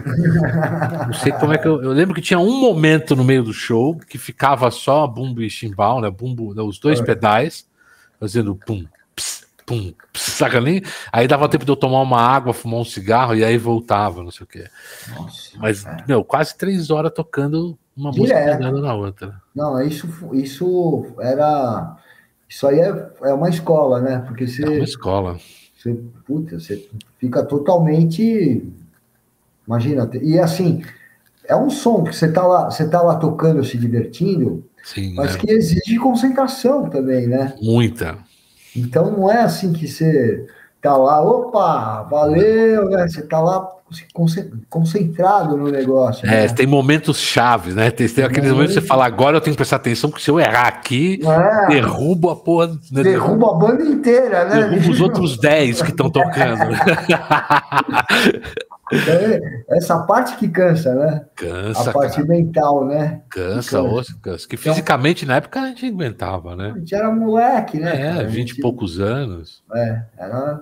Não sei como é que eu. Eu lembro que tinha um momento no meio do show que ficava só bumbo e chimbal, né? Bumbo, né, os dois é. pedais fazendo pum, ps, pum, ps, saca nem? Aí dava tempo de eu tomar uma água, fumar um cigarro e aí voltava, não sei o quê. Nossa, Mas, é. meu, quase três horas tocando uma Direto. música na outra. Não, isso, isso era. Isso aí é, é uma escola, né? Porque você. É uma escola. Você, puta, você fica totalmente. Imagina, e assim, é um som que você tá lá, você tá lá tocando, se divertindo, Sim, mas é. que exige concentração também, né? Muita. Então não é assim que você tá lá, opa, valeu, né? Você tá lá concentrado no negócio. É, né? tem momentos chaves, né? Tem, tem aqueles momentos que você fala, agora eu tenho que prestar atenção, porque se eu errar aqui, é. derrubo a porra. Né? Derrubo a banda inteira, né? Derrubo os outros 10 que estão tocando. É, essa parte que cansa, né? Cansa. A parte cara. mental, né? Cansa, cansa. cansa. que então, fisicamente então, na época a gente aguentava, né? A gente era moleque, né? É, vinte e poucos anos. É, era.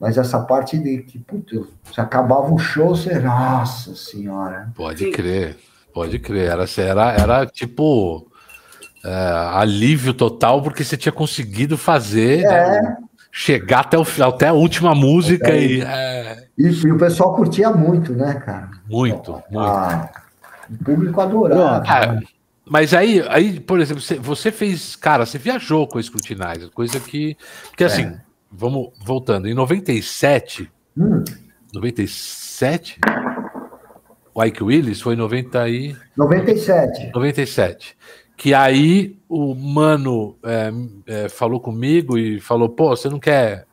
Mas essa parte de que, puto, se acabava o show, você. Nossa senhora. Pode crer, pode crer. Era, era, era tipo. É, alívio total, porque você tinha conseguido fazer. É. Né? chegar até, o, até a última música é, e, é... e, e. o pessoal curtia muito, né, cara? Muito, muito. Ah, o público adorava. Ah, mas aí, aí, por exemplo, você, você, fez. Cara, você viajou com a Scrutinizer, coisa que. Porque é. assim, vamos voltando. Em 97. Hum. 97? O Ike Willis foi em 90 e... 97. 97 que aí o mano é, é, falou comigo e falou: pô, você não quer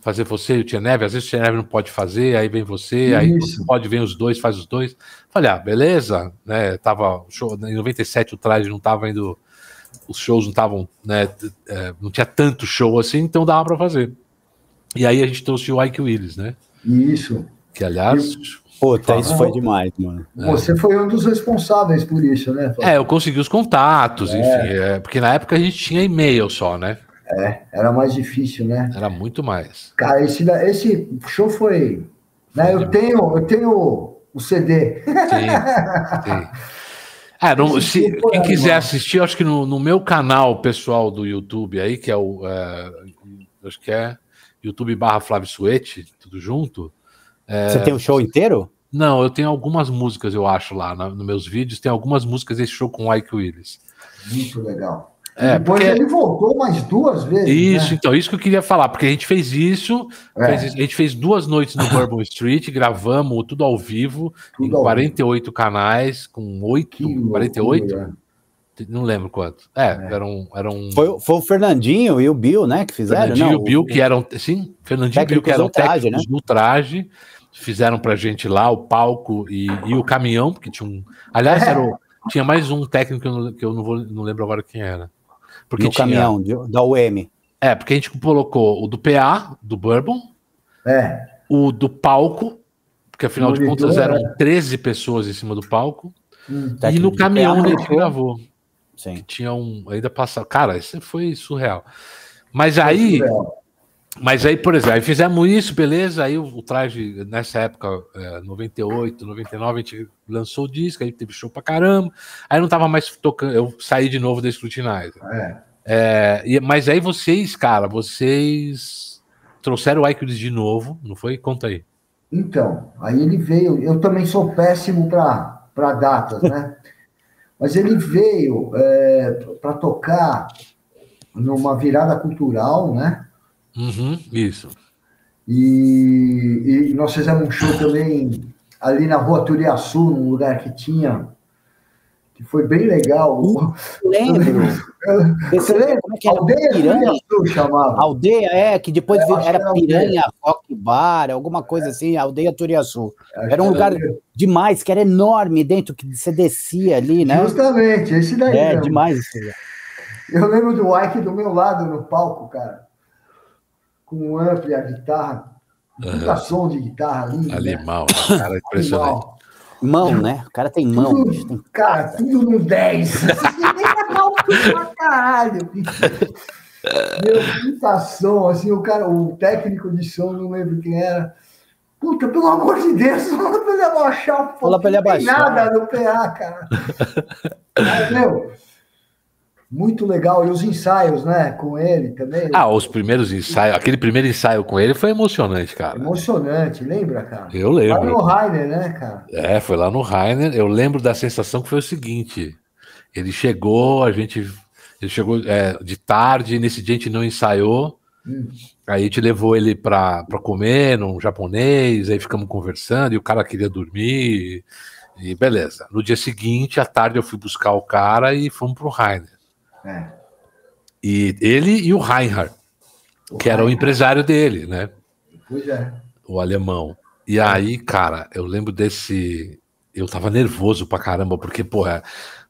fazer você e o Tia Neve? Às vezes o Tia Neve não pode fazer, aí vem você, Isso. aí você pode vir os dois, faz os dois. Falei: ah, beleza, né? Tava show, em 97 o traje não tava indo, os shows não estavam, né? É, não tinha tanto show assim, então dava para fazer. E aí a gente trouxe o Ike Willis, né? Isso. Que aliás. Puta, isso foi demais, mano. Você é. foi um dos responsáveis por isso, né? É, eu consegui os contatos, é. enfim. É, porque na época a gente tinha e-mail só, né? É, era mais difícil, né? Era muito mais. Cara, esse, esse show foi. Né, eu, tenho, eu tenho o CD. Sim, sim. É, não, se, quem quiser assistir, acho que no, no, meu canal pessoal do YouTube aí, que é o. É, acho que é YouTube barra Flávio Suete, tudo junto. É, Você tem o show inteiro? Não, eu tenho algumas músicas, eu acho, lá nos meus vídeos. Tem algumas músicas desse show com o Ike Willis. Muito legal. É, Depois porque... ele voltou mais duas vezes. Isso, né? então, isso que eu queria falar, porque a gente fez isso, é. fez, a gente fez duas noites no Bourbon Street, gravamos tudo ao vivo, tudo em 48 vivo. canais, com 8, que 48. Loucura. Não lembro quanto. É, é. Eram, eram. Foi, foi o Fernandinho e o Bill, né? Que fizeram. Fernandinho e o Bill, que eram. Sim, Fernandinho e Bill, que eram traje, técnicos né? do traje. Fizeram pra gente lá o palco e, e o caminhão, porque tinha um. Aliás, era o, tinha mais um técnico que eu, que eu não, vou, não lembro agora quem era. Porque no tinha, caminhão da UM. É, porque a gente colocou o do PA, do Bourbon, é. o do palco, porque afinal de contas eram 13 é. pessoas em cima do palco, hum, e no caminhão a gente gravou. Sim. Que tinha um. Ainda passa. Cara, isso foi surreal. Mas aí. Surreal. Mas aí, por exemplo, aí fizemos isso, beleza. Aí o, o traje, nessa época, é, 98, 99, a gente lançou o disco, aí teve show pra caramba. Aí não tava mais tocando, eu saí de novo da Scrutinizer. É. É, e, mas aí vocês, cara, vocês trouxeram o Icons de novo, não foi? Conta aí. Então, aí ele veio. Eu também sou péssimo para datas, né? mas ele veio é, para tocar numa virada cultural, né? Uhum, isso. E, e, nós fizemos um show também ali na rua Turiaçu, num lugar que tinha, que foi bem legal. lembro. Você lembra como é que era? Aldeia Piranha? chamava. Aldeia, é, que depois é, era, era Piranha Rock Bar, alguma coisa é. assim, Aldeia Turiaçu. Era um lugar era... demais, que era enorme dentro, que você descia ali, né? Justamente, esse daí. É, mesmo. demais. Eu lembro do Ike do meu lado no palco, cara com o ampli, a guitarra, muita uhum. som de guitarra lindo. Né? Animal, né? cara, impressionante. Animal. Mão, né? O cara tem mão. Tudo, tem... Cara, tudo no 10. pra caralho. Meu, puta som, assim, o cara, o técnico de som, não lembro quem era. Puta, pelo amor de Deus, fala pra ele abaixar um pouco. Fala pra ele abaixar. Não tem nada no PA, cara. Mas, meu, muito legal. E os ensaios, né, com ele também. Ah, os primeiros ensaios, aquele primeiro ensaio com ele foi emocionante, cara. Emocionante, lembra, cara? Eu lembro. Foi no Rainer, né, cara? É, foi lá no Rainer. Eu lembro da sensação que foi o seguinte: ele chegou, a gente. Ele chegou é, de tarde, nesse dia a gente não ensaiou. Hum. Aí a gente levou ele para comer num japonês, aí ficamos conversando, e o cara queria dormir, e beleza. No dia seguinte, à tarde, eu fui buscar o cara e fomos pro Rainer. É. E ele e o Reinhardt, o que Reinhardt. era o empresário dele, né? Pois é. O alemão. E aí, cara, eu lembro desse. Eu tava nervoso pra caramba, porque, porra,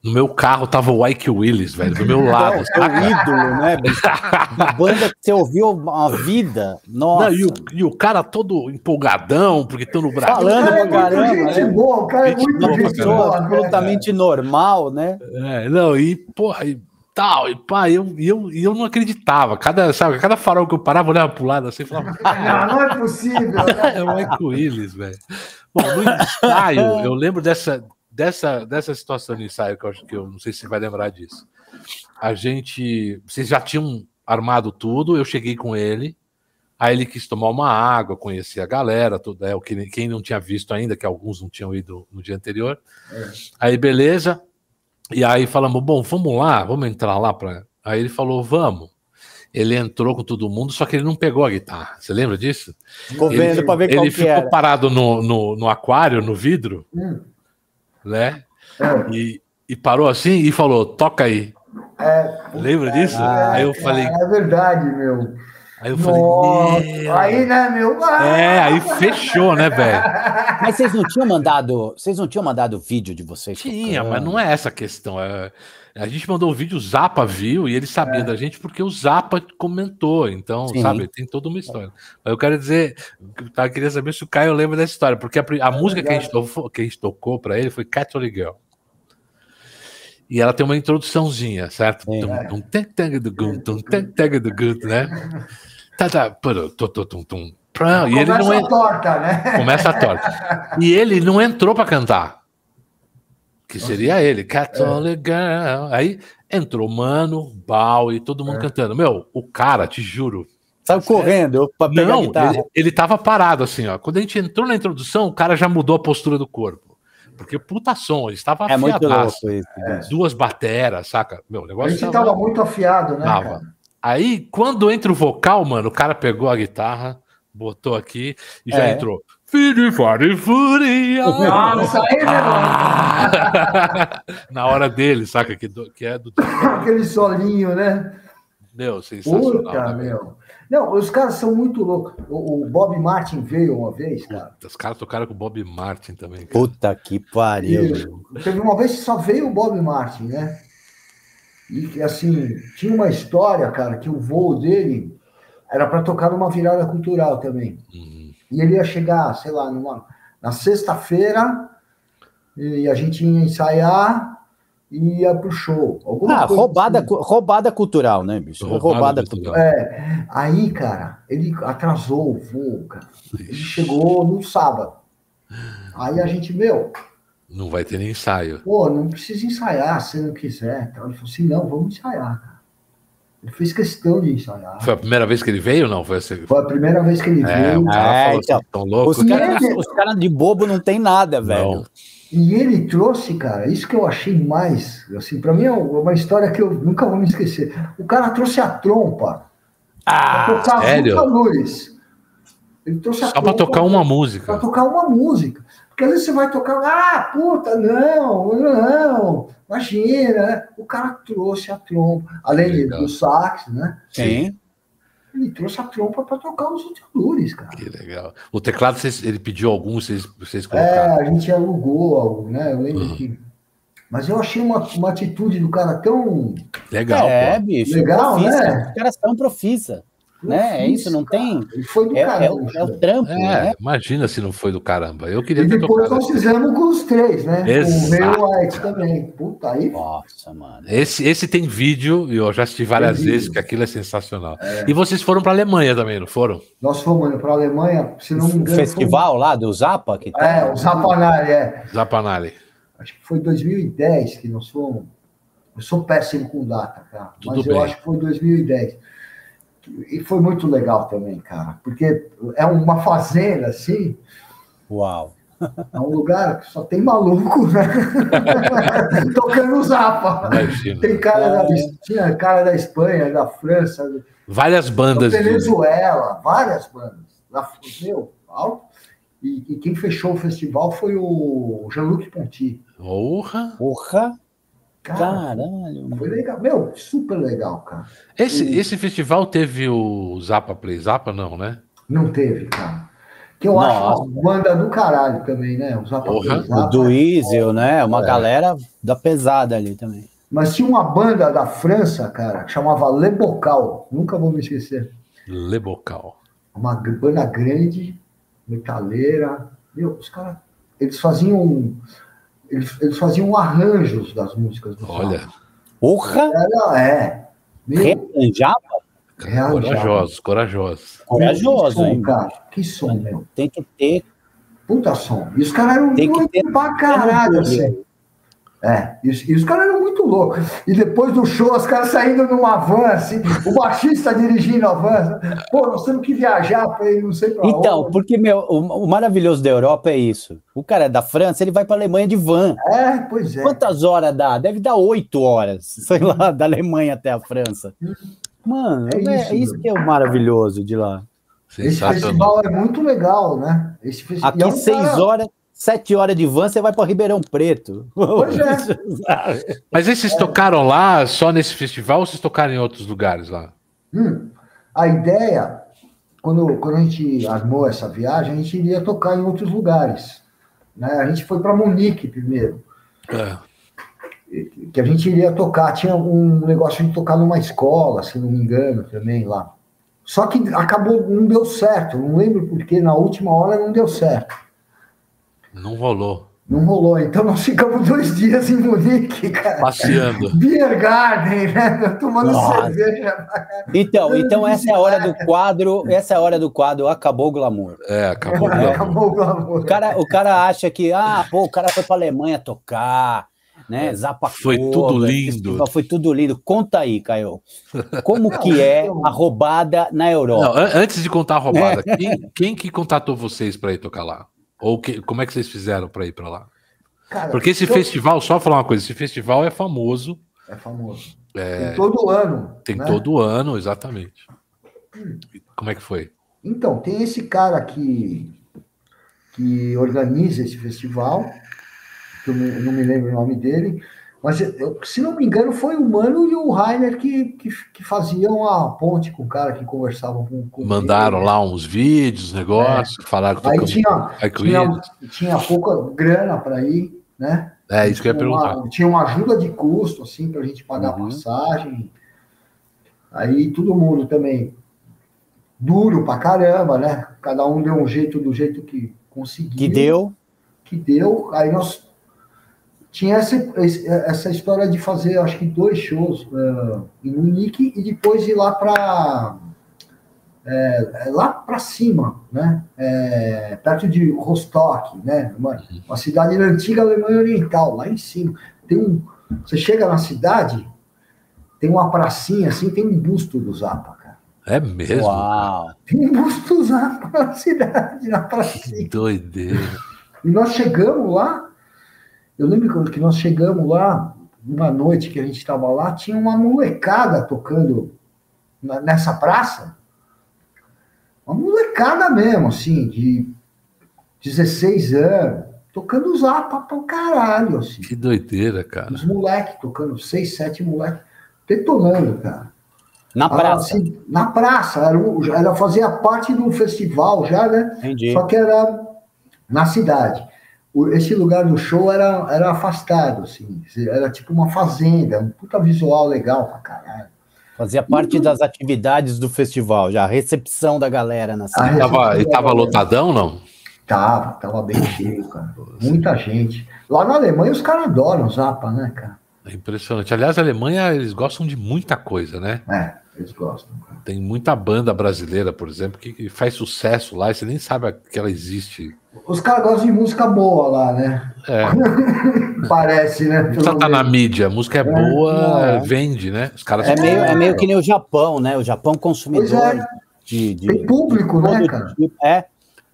no meu carro tava o Ike Willis, velho, do meu lado. É o ídolo, né? Uma banda que você ouviu uma vida. Nossa. Não, e, o, e, o, cara todo empolgadão, porque estão no Brasil. Falando pra caramba. Gente né? boa, o cara é muito uma pessoa absolutamente normal, né? É, não, e, porra, e tal, e pá, eu, e eu, eu não acreditava. Cada, sabe, cada farol que eu parava, eu olhava pro lado assim e falava. não, não é possível. É o Michael Willis, velho. Bom, no ensaio, eu lembro dessa, dessa, dessa situação no ensaio, que eu acho que eu não sei se você vai lembrar disso. A gente. Vocês já tinham armado tudo, eu cheguei com ele. Aí ele quis tomar uma água, conhecer a galera, tudo, é, quem não tinha visto ainda, que alguns não tinham ido no dia anterior. É. Aí, beleza. E aí falamos, bom, vamos lá, vamos entrar lá para. Aí ele falou, vamos. Ele entrou com todo mundo, só que ele não pegou a guitarra. Você lembra disso? Ficou vendo para ver qual Ele ficou era. parado no, no, no, aquário, no vidro, hum. né? É. E, e parou assim e falou: toca aí. É, Lembra disso? É, aí eu falei. É, verdade, meu. Aí eu falei, Nossa, aí, né, meu? É, aí fechou, né, velho? Mas vocês não tinham mandado, vocês não tinham mandado vídeo de vocês? Tinha, mas não é essa a questão. É, a gente mandou o vídeo, o Zapa viu e ele sabia É. da gente porque o Zapa comentou. Então, Sim. sabe, tem toda uma história. Mas eu quero dizer, eu queria saber se o Caio lembra dessa história, porque a, a música que a, gente tocou, que a gente tocou pra ele foi Catholic Girl. E ela tem uma introduçãozinha, certo? Né? Tá, tá, tu, tum, tum. E ele não Começa é. a torta, né? Começa a torta. E ele não entrou para cantar. Que seria ele, Catholic Girl. Aí entrou Mano, Bal e todo mundo cantando. Meu, o cara, te juro. Saiu correndo pra pegar Não, ele, ele tava parado assim, ó. Quando a gente entrou na introdução, o cara já mudou a postura do corpo. Porque puta som, ele estava É muito louco isso. bicho. Duas bateras, saca? Meu, o A negócio gente tava muito afiado, né? Tava. cara? Aí, quando entra o vocal, mano, o cara pegou a guitarra, botou aqui e já É. entrou. Firi, fari, furi, ah. Nossa, aí, Ah! Na hora dele, saca? Que, do- que é do. aquele solinho, né? Meu, sensacional. Puta, né, meu. Não, os caras são muito loucos. O, o Bob Martin veio uma vez, cara. Os caras tocaram com o Bob Martin também. cara. Puta que pariu. E teve uma vez que só veio o Bob Martin, né? E assim, tinha uma história, cara, que o voo dele era para tocar numa virada cultural também. Uhum. E ele ia chegar, sei lá, numa, na sexta-feira, e a gente ia ensaiar e ia pro show. Alguma Ah, coisa roubada, assim. cu- roubada cultural, né, bicho? Roubada Roubada, cultural. cultural. É, aí, cara, ele atrasou o voo, cara. Ele chegou no sábado. Aí a gente, meu, Não vai ter nem ensaio. pô, não precisa ensaiar se não quiser. Então, ele falou assim, não, vamos ensaiar, cara. Ele fez questão de ensaiar. Foi a primeira vez que ele veio ou não? Foi assim. Foi a primeira vez que ele É, veio. É, falou então. assim, tão louco. Os caras cara de bobo não tem nada, velho. Não. E ele trouxe, cara, isso que eu achei mais, assim, para mim é uma história que eu nunca vou me esquecer. O cara trouxe a trompa Ah, pra tocar sério? lutadores. Ele trouxe a Só pra tocar uma para música. tocar uma música. Porque às vezes você vai tocar, ah, puta, não, não, imagina, né? O cara trouxe a trompa, além Legal. do sax, né? sim. Ele trouxe a trompa para tocar os lutadores, cara. Que legal. O teclado, vocês- ele pediu algum, vocês, vocês É, colocaram. a gente alugou algo, né? Eu lembro Uhum. que. Mas eu achei uma, uma atitude do cara tão. Legal, é, pô. bicho. Legal, profissa. né? Os caras são profissa. Né? É isso, não cara. tem- Ele foi do É, caramba. é o, é o trampo, É, né? imagina se não foi do caramba. Eu queria E ter depois nós fizemos com os três, né? Com o Exato. White também. Puta, aí. Nossa, mano. Esse, esse tem vídeo, e eu já assisti várias Tem vezes, vídeo. que aquilo é sensacional. E vocês foram para Alemanha também, não foram? Nós fomos para a Alemanha, se não me O engano. festival lá do Zapa que Foi... É, o Zapanari, é. Zapanali. Acho que foi 2010 que nós fomos. Eu sou péssimo com data, cara. Tudo mas bem. eu acho que foi 2010. E foi muito legal também, cara. Porque é uma fazenda, assim. Uau. É um lugar que só tem maluco, né? Tocando zapa. Imagina. Tem cara da, tinha cara da Espanha, da França, Várias da bandas. de- Venezuela, várias bandas. Da, meu, alto. E, e quem fechou o festival foi o Jean-Luc Ponty. Porra! Porra. Cara, Caralho. foi legal. Meu, super legal, cara. Esse, esse festival teve o Zapa Play Zapa, não, né? Não teve, cara. Que eu Nossa. acho uma banda do caralho também, né? Os Zapa Porra. Zapa. O do Isil, né? Uma É. galera da pesada ali também. Mas tinha uma banda da França, cara, que chamava Le Bocal. Nunca vou me esquecer. Le Bocal. uma banda grande, metaleira. Meu, os caras, eles faziam, eles, eles faziam arranjos das músicas do Olha. Porra. Era, é. Meu, Reanjava? corajosos, corajosos. Corajoso, que som, hein? cara. Que som, meu. Tem que ter. Puta som. E os caras eram Tem que muito ter- pra caralho, assim. É, e os, e os caras eram loucos. E depois do show, os caras saindo numa van, assim, o baixista dirigindo a van. Pô, nós temos que viajar pra ir não sei pra Então, onde. porque meu, o, o maravilhoso da Europa é isso. O cara é da França, ele vai para Alemanha de van. É, pois é. Quantas horas dá? Deve dar oito horas, sei lá, da Alemanha até a França. Mano, É é, isso, isso, meu. que é o maravilhoso de lá. Esse festival é muito legal, né? Esse festival. Aqui, seis horas, sete horas de van, você vai para Ribeirão Preto. Pois Mas esses tocaram lá só nesse festival ou vocês tocaram em outros lugares lá? Hum. a ideia, quando, quando a gente armou essa viagem, a gente iria tocar em outros lugares. Né? A gente foi para Munique primeiro. É. Que a gente iria tocar. Tinha um negócio de tocar numa escola, se não me engano, também lá. Só que acabou, não deu certo. Não lembro porque na última hora não deu certo. Não rolou. Não rolou. Então nós ficamos dois dias em Munique, cara. Passeando. Beer Garden, né? Tomando Nossa. cerveja. Então, então essa é a hora do quadro. Essa é a hora do quadro. Acabou o glamour. É, acabou o glamour. Acabou o glamour. O cara, o cara acha que, ah, pô, o cara foi para Alemanha tocar. Né, Zapa foi tudo lindo. Foi tudo lindo. Conta aí, Caio. Como que é a roubada na Europa? Não, antes de contar a roubada, quem, quem que contatou vocês para ir tocar lá? Ou que, como é que vocês fizeram para ir para lá? Cara, Porque esse festival, só falar uma coisa, esse festival é famoso. É famoso. É, tem todo ano. Tem né? todo ano, exatamente. Hum. Como é que foi? Então, tem esse cara que, que organiza esse festival, que eu não me lembro o nome dele, mas, eu, se não me engano, foi o Mano e o Rainer que, que, que faziam a ponte com o cara que conversavam com, com Mandaram ele. lá uns vídeos, negócios, é. falaram que Aí tinha, tinha, tinha pouca grana para ir, né? É, isso que eu ia perguntar. Uma, tinha uma ajuda de custo, assim, para a gente pagar uhum. a passagem. Aí todo mundo também duro pra caramba, né? Cada um deu um jeito do jeito que conseguiu. Que deu. Que deu. Aí nós tinha essa, essa história de fazer, acho que dois shows uh, em Munique e depois ir lá para é, é, lá para cima, né? É, perto de Rostock, né? Uma, uma cidade na antiga Alemanha Oriental, lá em cima. Tem um, você chega na cidade, tem uma pracinha assim, tem um busto do Zappa, cara. É mesmo? Uau. Tem um busto do Zappa na cidade, na pracinha. Que doideira. E nós chegamos lá, eu lembro que nós chegamos lá, uma noite que a gente estava lá, tinha uma molecada tocando nessa praça. Uma molecada mesmo, assim, de 16 anos, tocando zapa pra caralho, assim. Que doideira, cara. Os moleques tocando, seis, sete moleques, detonando, cara. Na praça? Assim, na praça, era, era, fazia parte do festival já, né? Entendi. Só que era na cidade esse lugar do show era, era afastado, assim, era tipo uma fazenda, um puta visual legal pra caralho. Fazia parte e, das atividades do festival, já a recepção da galera na cidade. Tava, e tava lotadão, não? Tava, tava bem cheio, cara. Muita gente. Lá na Alemanha os caras adoram Zapa, né, cara? É impressionante. Aliás, a Alemanha, eles gostam de muita coisa, né? É, eles gostam. Cara. Tem muita banda brasileira, por exemplo, que faz sucesso lá e você nem sabe que ela existe os caras gostam de música boa lá, né? É. Parece, né? Precisa tá na mídia. Música é, é boa, é. vende, né? Os caras é, meio, é meio que nem o Japão, né? O Japão consumidor é. de, de, Tem público, de né, cara? Tipo, é,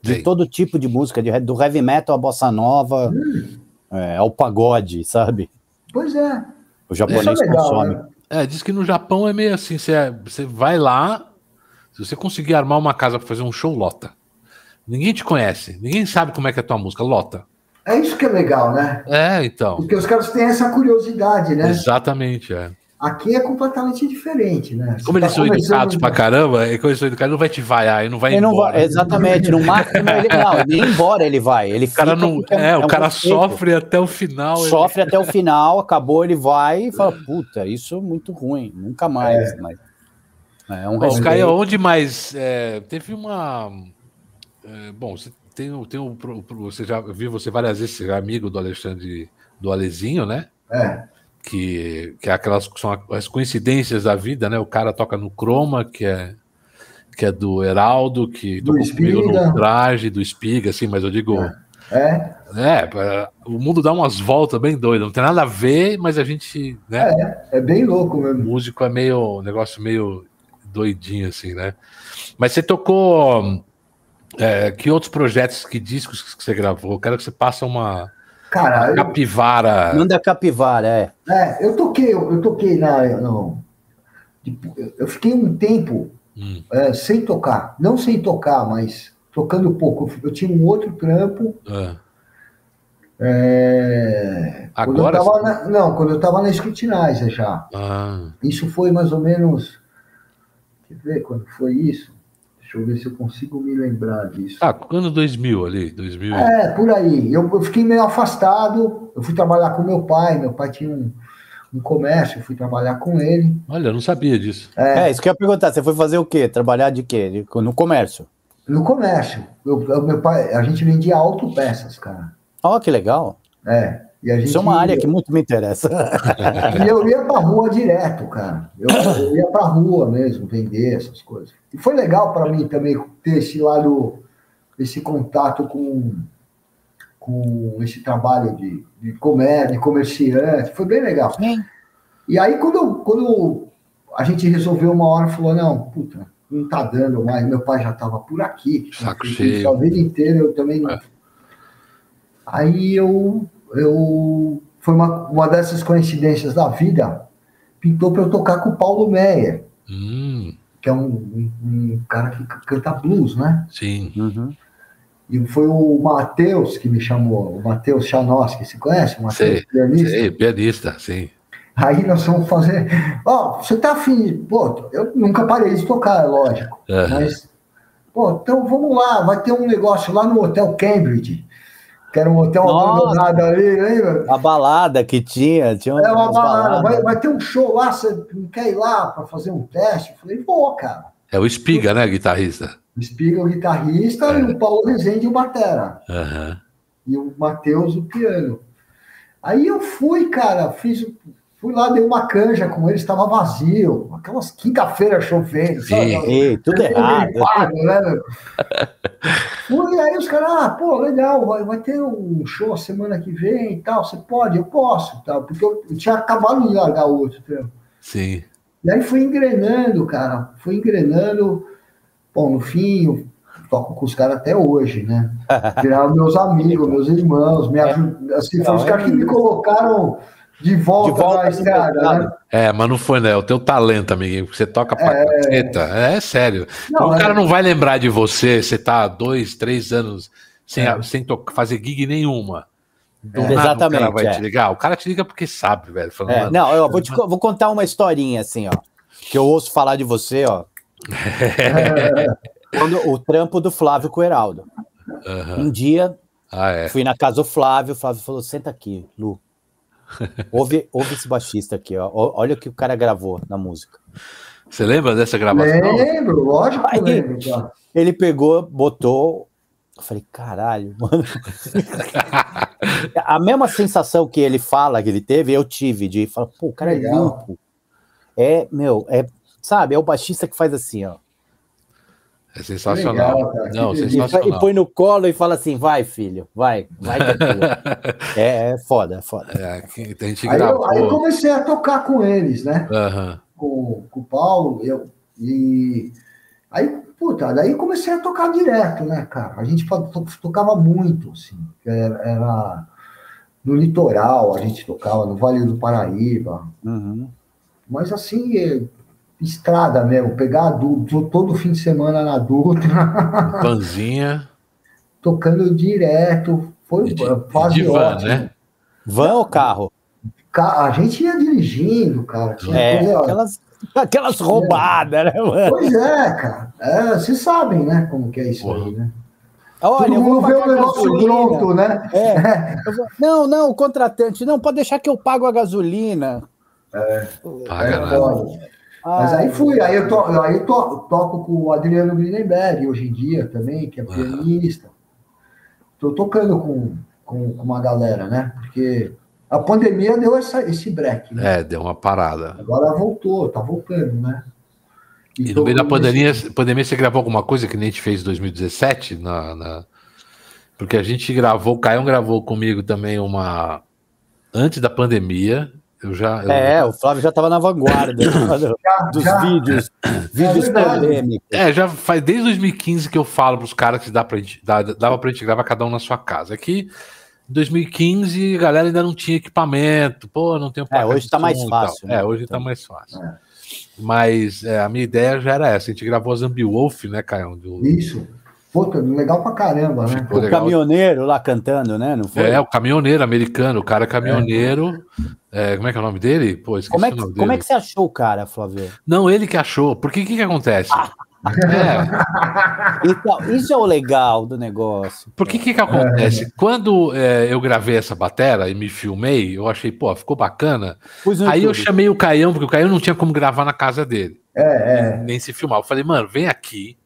de Sim. todo tipo de música, de, do heavy metal à bossa nova, hum. é, ao pagode, sabe? Pois é. O japonês é legal, consome. Né? É, diz que no Japão é meio assim, você, você vai lá, se você conseguir armar uma casa para fazer um show, lota. Ninguém te conhece, ninguém sabe como é que é a tua música, lota. É isso que é legal, né? É, então. Porque os caras têm essa curiosidade, né? Exatamente, é. Aqui é completamente diferente, né? Você como eles tá são educados pra caramba, é eles são educados, não vai te vaiar, ele não vai ele embora. Não vai, exatamente, no máximo ele não, nem embora ele vai. Ele o cara não, é, é, o cara sofre até o final. Sofre ele... até o final, acabou, ele vai e fala, puta, isso é muito ruim, nunca mais. É, mas, é um Bom, Caio, onde mais? É, teve uma é, bom, você tem, tem um, você já viu você várias vezes, você é amigo do Alexandre do Alezinho, né? É. Que, que é aquelas são as coincidências da vida, né? O cara toca no Chroma, que é que é do Heraldo, que do tocou comigo no traje do Espiga, assim, mas eu digo. É. É, é o mundo dá umas voltas bem doidas, não tem nada a ver, mas a gente. Né, é, é bem louco mesmo. O músico é meio. Um negócio meio doidinho, assim, né? Mas você tocou é, que outros projetos, que discos que você gravou? Quero que você passe uma, Cara, capivara. Manda capivara, é. É, eu toquei, eu toquei na. No, eu fiquei um tempo hum. é, sem tocar. Não sem tocar, mas tocando pouco. Eu tinha um outro trampo. É. É, Agora? Quando na, não, quando eu estava na Scrutinizer já. Ah. Isso foi mais ou menos Quer ver quando foi isso? Deixa eu ver se eu consigo me lembrar disso. Ah, ano 2000 ali, 2000. É, por aí. Eu, eu fiquei meio afastado, eu fui trabalhar com meu pai, meu pai tinha um, um comércio, eu fui trabalhar com ele. Olha, eu não sabia disso. É, é, isso que eu ia perguntar, você foi fazer o quê? Trabalhar de quê? No comércio? No comércio. Eu, eu, meu pai, a gente vendia autopeças, cara. Ó, oh, que legal. É. E a gente, Isso é uma área que muito me interessa. E eu ia pra rua direto, cara. Eu, eu ia pra rua mesmo, vender essas coisas. E foi legal para mim também ter esse lado, esse contato com, com esse trabalho de, de comércio, de comerciante. Foi bem legal. Sim. E aí, quando, quando a gente resolveu uma hora, falou: não, puta, não tá dando mais. Meu pai já estava por aqui. Saco cheio. A vida inteira eu também. É. Aí eu eu foi uma, uma dessas coincidências da vida, pintou para eu tocar com o Paulo Meyer, hum. que é um, um, um, cara que canta blues, né? Sim. Uhum. E foi o Matheus que me chamou, o Matheus Chanoski, se conhece? O Matheus, pianista? Sei, pianista, sim. Aí nós vamos fazer. Ó, oh, você tá afim? Pô, eu nunca parei de tocar, é lógico. Uhum. Mas, pô, então vamos lá, vai ter um negócio lá no Hotel Cambridge que era um hotel Nossa, abandonado ali, lembra? A balada que tinha. tinha é uma balada. Vai, vai, ter um show lá, você não quer ir lá para fazer um teste? Eu falei, vou, cara. É o Espiga, né, guitarrista? O Espiga, o guitarrista, é. e o Paulo Rezende, o batera. Uhum. E o Matheus, o piano. Aí eu fui, cara, fiz, fui lá, dei uma canja com ele, estava vazio. Aquelas quinta-feira chovendo, sabe? Ei, tudo errado. Pago, né? Fui, aí os caras, ah, pô, legal, vai, vai ter um show semana que vem e tal, você pode? Eu posso, tal, porque eu, eu tinha acabado de largar o outro trampo. Sim. E aí fui engrenando, cara, fui engrenando. Bom, no fim, eu toco com os caras até hoje, né? Viraram meus amigos, meus irmãos, me ajud... assim, foram os caras que me colocaram de volta, de volta na estrada, né? É, mas não foi, né? O teu talento, amiguinho, porque você toca pra é... caceta. É, sério. Não, o cara é... não vai lembrar de você, você tá dois, três anos sem, é. sem fazer gig nenhuma. Do é. Exatamente. O cara vai te é. ligar. O cara te liga porque sabe, velho. Falando, é, não, eu vou, te, vou contar uma historinha assim, ó. Que eu ouço falar de você, ó. Quando, o trampo do Flávio Coeraldo. Uhum. Um dia, ah, fui na casa do Flávio, o Flávio falou: senta aqui, Lu. Ouve, ouve esse baixista aqui, ó. Olha o que o cara gravou na música. Você lembra dessa gravação? Lembro, lógico que lembro. Ele pegou, botou. Eu falei, caralho, mano. a mesma sensação que ele fala que ele teve, eu tive, de falar, pô, o cara é Legal. é limpo. É, meu, é, sabe, é o baixista que faz assim, ó. É sensacional. Legal, Não, sensacional. E, põe no colo e fala assim: vai, filho, vai, vai. é, é foda, é foda. É, a gente aí, eu, aí eu comecei a tocar com eles, né? Uhum. Com, com o Paulo, eu, e aí, puta, daí comecei a tocar direto, né, cara? A gente tocava muito, assim, era, era no litoral, a gente tocava no Vale do Paraíba. Uhum. Mas assim, estrada mesmo, pegar adulto, todo fim de semana na Dutra. Panzinha. tocando direto. Foi de, fase de van, né? Van ou carro? A gente ia dirigindo, cara. é, coisa, aquelas, aquelas roubadas, né, mano? Pois é, cara. É, vocês sabem, né, como que é isso Porra. aí, né? Olha, Todo mundo vê o negócio pronto, né? É. Não, não, o contratante, não, pode deixar que eu pago a gasolina. É, Paga é, nada. Mas aí fui, aí eu, to, aí eu to, toco com o Adriano Grinenberg hoje em dia também, que é pianista. Estou tocando com, com, com, uma galera, né? Porque a pandemia deu essa, esse break. Né? É, deu uma parada. Agora voltou, tá voltando, né? E, e no meio da pandemia, esse... pandemia, você gravou alguma coisa que nem a gente fez em 2017? Na, na... Porque a gente gravou, o Caião gravou comigo também uma. Antes da pandemia, eu já, eu... É, o Flávio já estava na vanguarda dos já, vídeos, vídeos é polêmicos. É, já faz desde 2015 que eu falo para os caras que dá pra gente, dá, dava para a gente gravar cada um na sua casa. Aqui, em 2015, a galera ainda não tinha equipamento, pô, não tem É, hoje está mais fácil. Né? É, hoje está então, mais fácil. É. Mas é, a minha ideia já era essa. A gente gravou a Zambi Wolf, né, Caio? Do... Isso. Puta, legal pra caramba, né? o caminhoneiro lá cantando, né? Não foi? É, o caminhoneiro americano, o cara caminhoneiro. É. É, como é que é o nome dele? Pô, como, é que, como é que você achou o cara, Flávio? Não, ele que achou. Porque o que, que acontece? É. Então, isso é o legal do negócio. Porque o que, que acontece? É. Quando é, eu gravei essa batera e me filmei, eu achei, pô, ficou bacana. Aí eu chamei o Caião, porque o Caião não tinha como gravar na casa dele. É, é. Nem, nem se filmar. Eu falei, mano, vem aqui.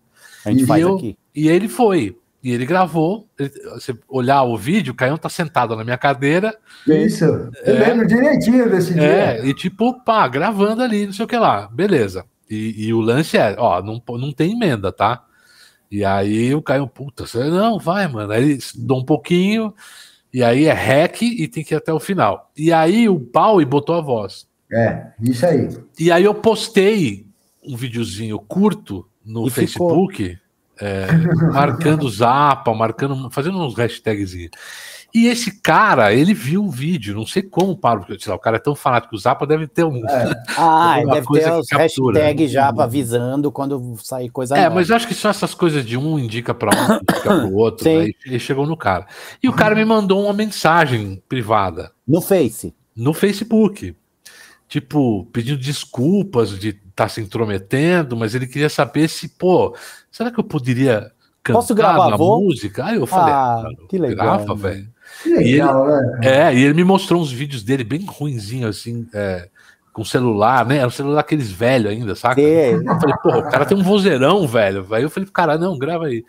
A gente e faz eu, aqui. E ele foi. E ele gravou. Ele, você olhar o vídeo, o Caião tá sentado na minha cadeira. Isso. Eu é, lembro direitinho desse dia. É, e tipo, pá, gravando ali, não sei o que lá. Beleza. E, e, o lance é, ó, não, não tem emenda, tá? E aí o Caio, puta, você, não, vai, mano. Aí ele dá um pouquinho, e aí é rec e tem que ir até o final. E aí o pau e botou a voz. É, isso aí. E aí eu postei um videozinho curto no e Facebook, é, marcando o Zapa, marcando, fazendo uns hashtags. E esse cara, ele viu o vídeo, não sei como para, porque sei lá, o cara é tão fanático o Zapa deve ter um. É. Ah, deve ter os hashtags já avisando quando sair coisa É, nova. mas eu acho que só essas coisas de um indica para um, indica para o outro, aí ele chegou no cara. E o cara me mandou uma mensagem privada. No Face. No Facebook. Tipo, pedindo desculpas de tá se intrometendo, mas ele queria saber se, pô, será que eu poderia cantar Posso gravar na música? Aí eu falei, ah, que legal. Grava, velho. Legal, ele, né? É, e ele me mostrou uns vídeos dele bem ruinzinho, assim, é, com celular, né? Era um celular aqueles velhos ainda, saca? É. Eu falei, pô, o cara tem um vozeirão, velho. Aí eu falei, cara, não, grava aí.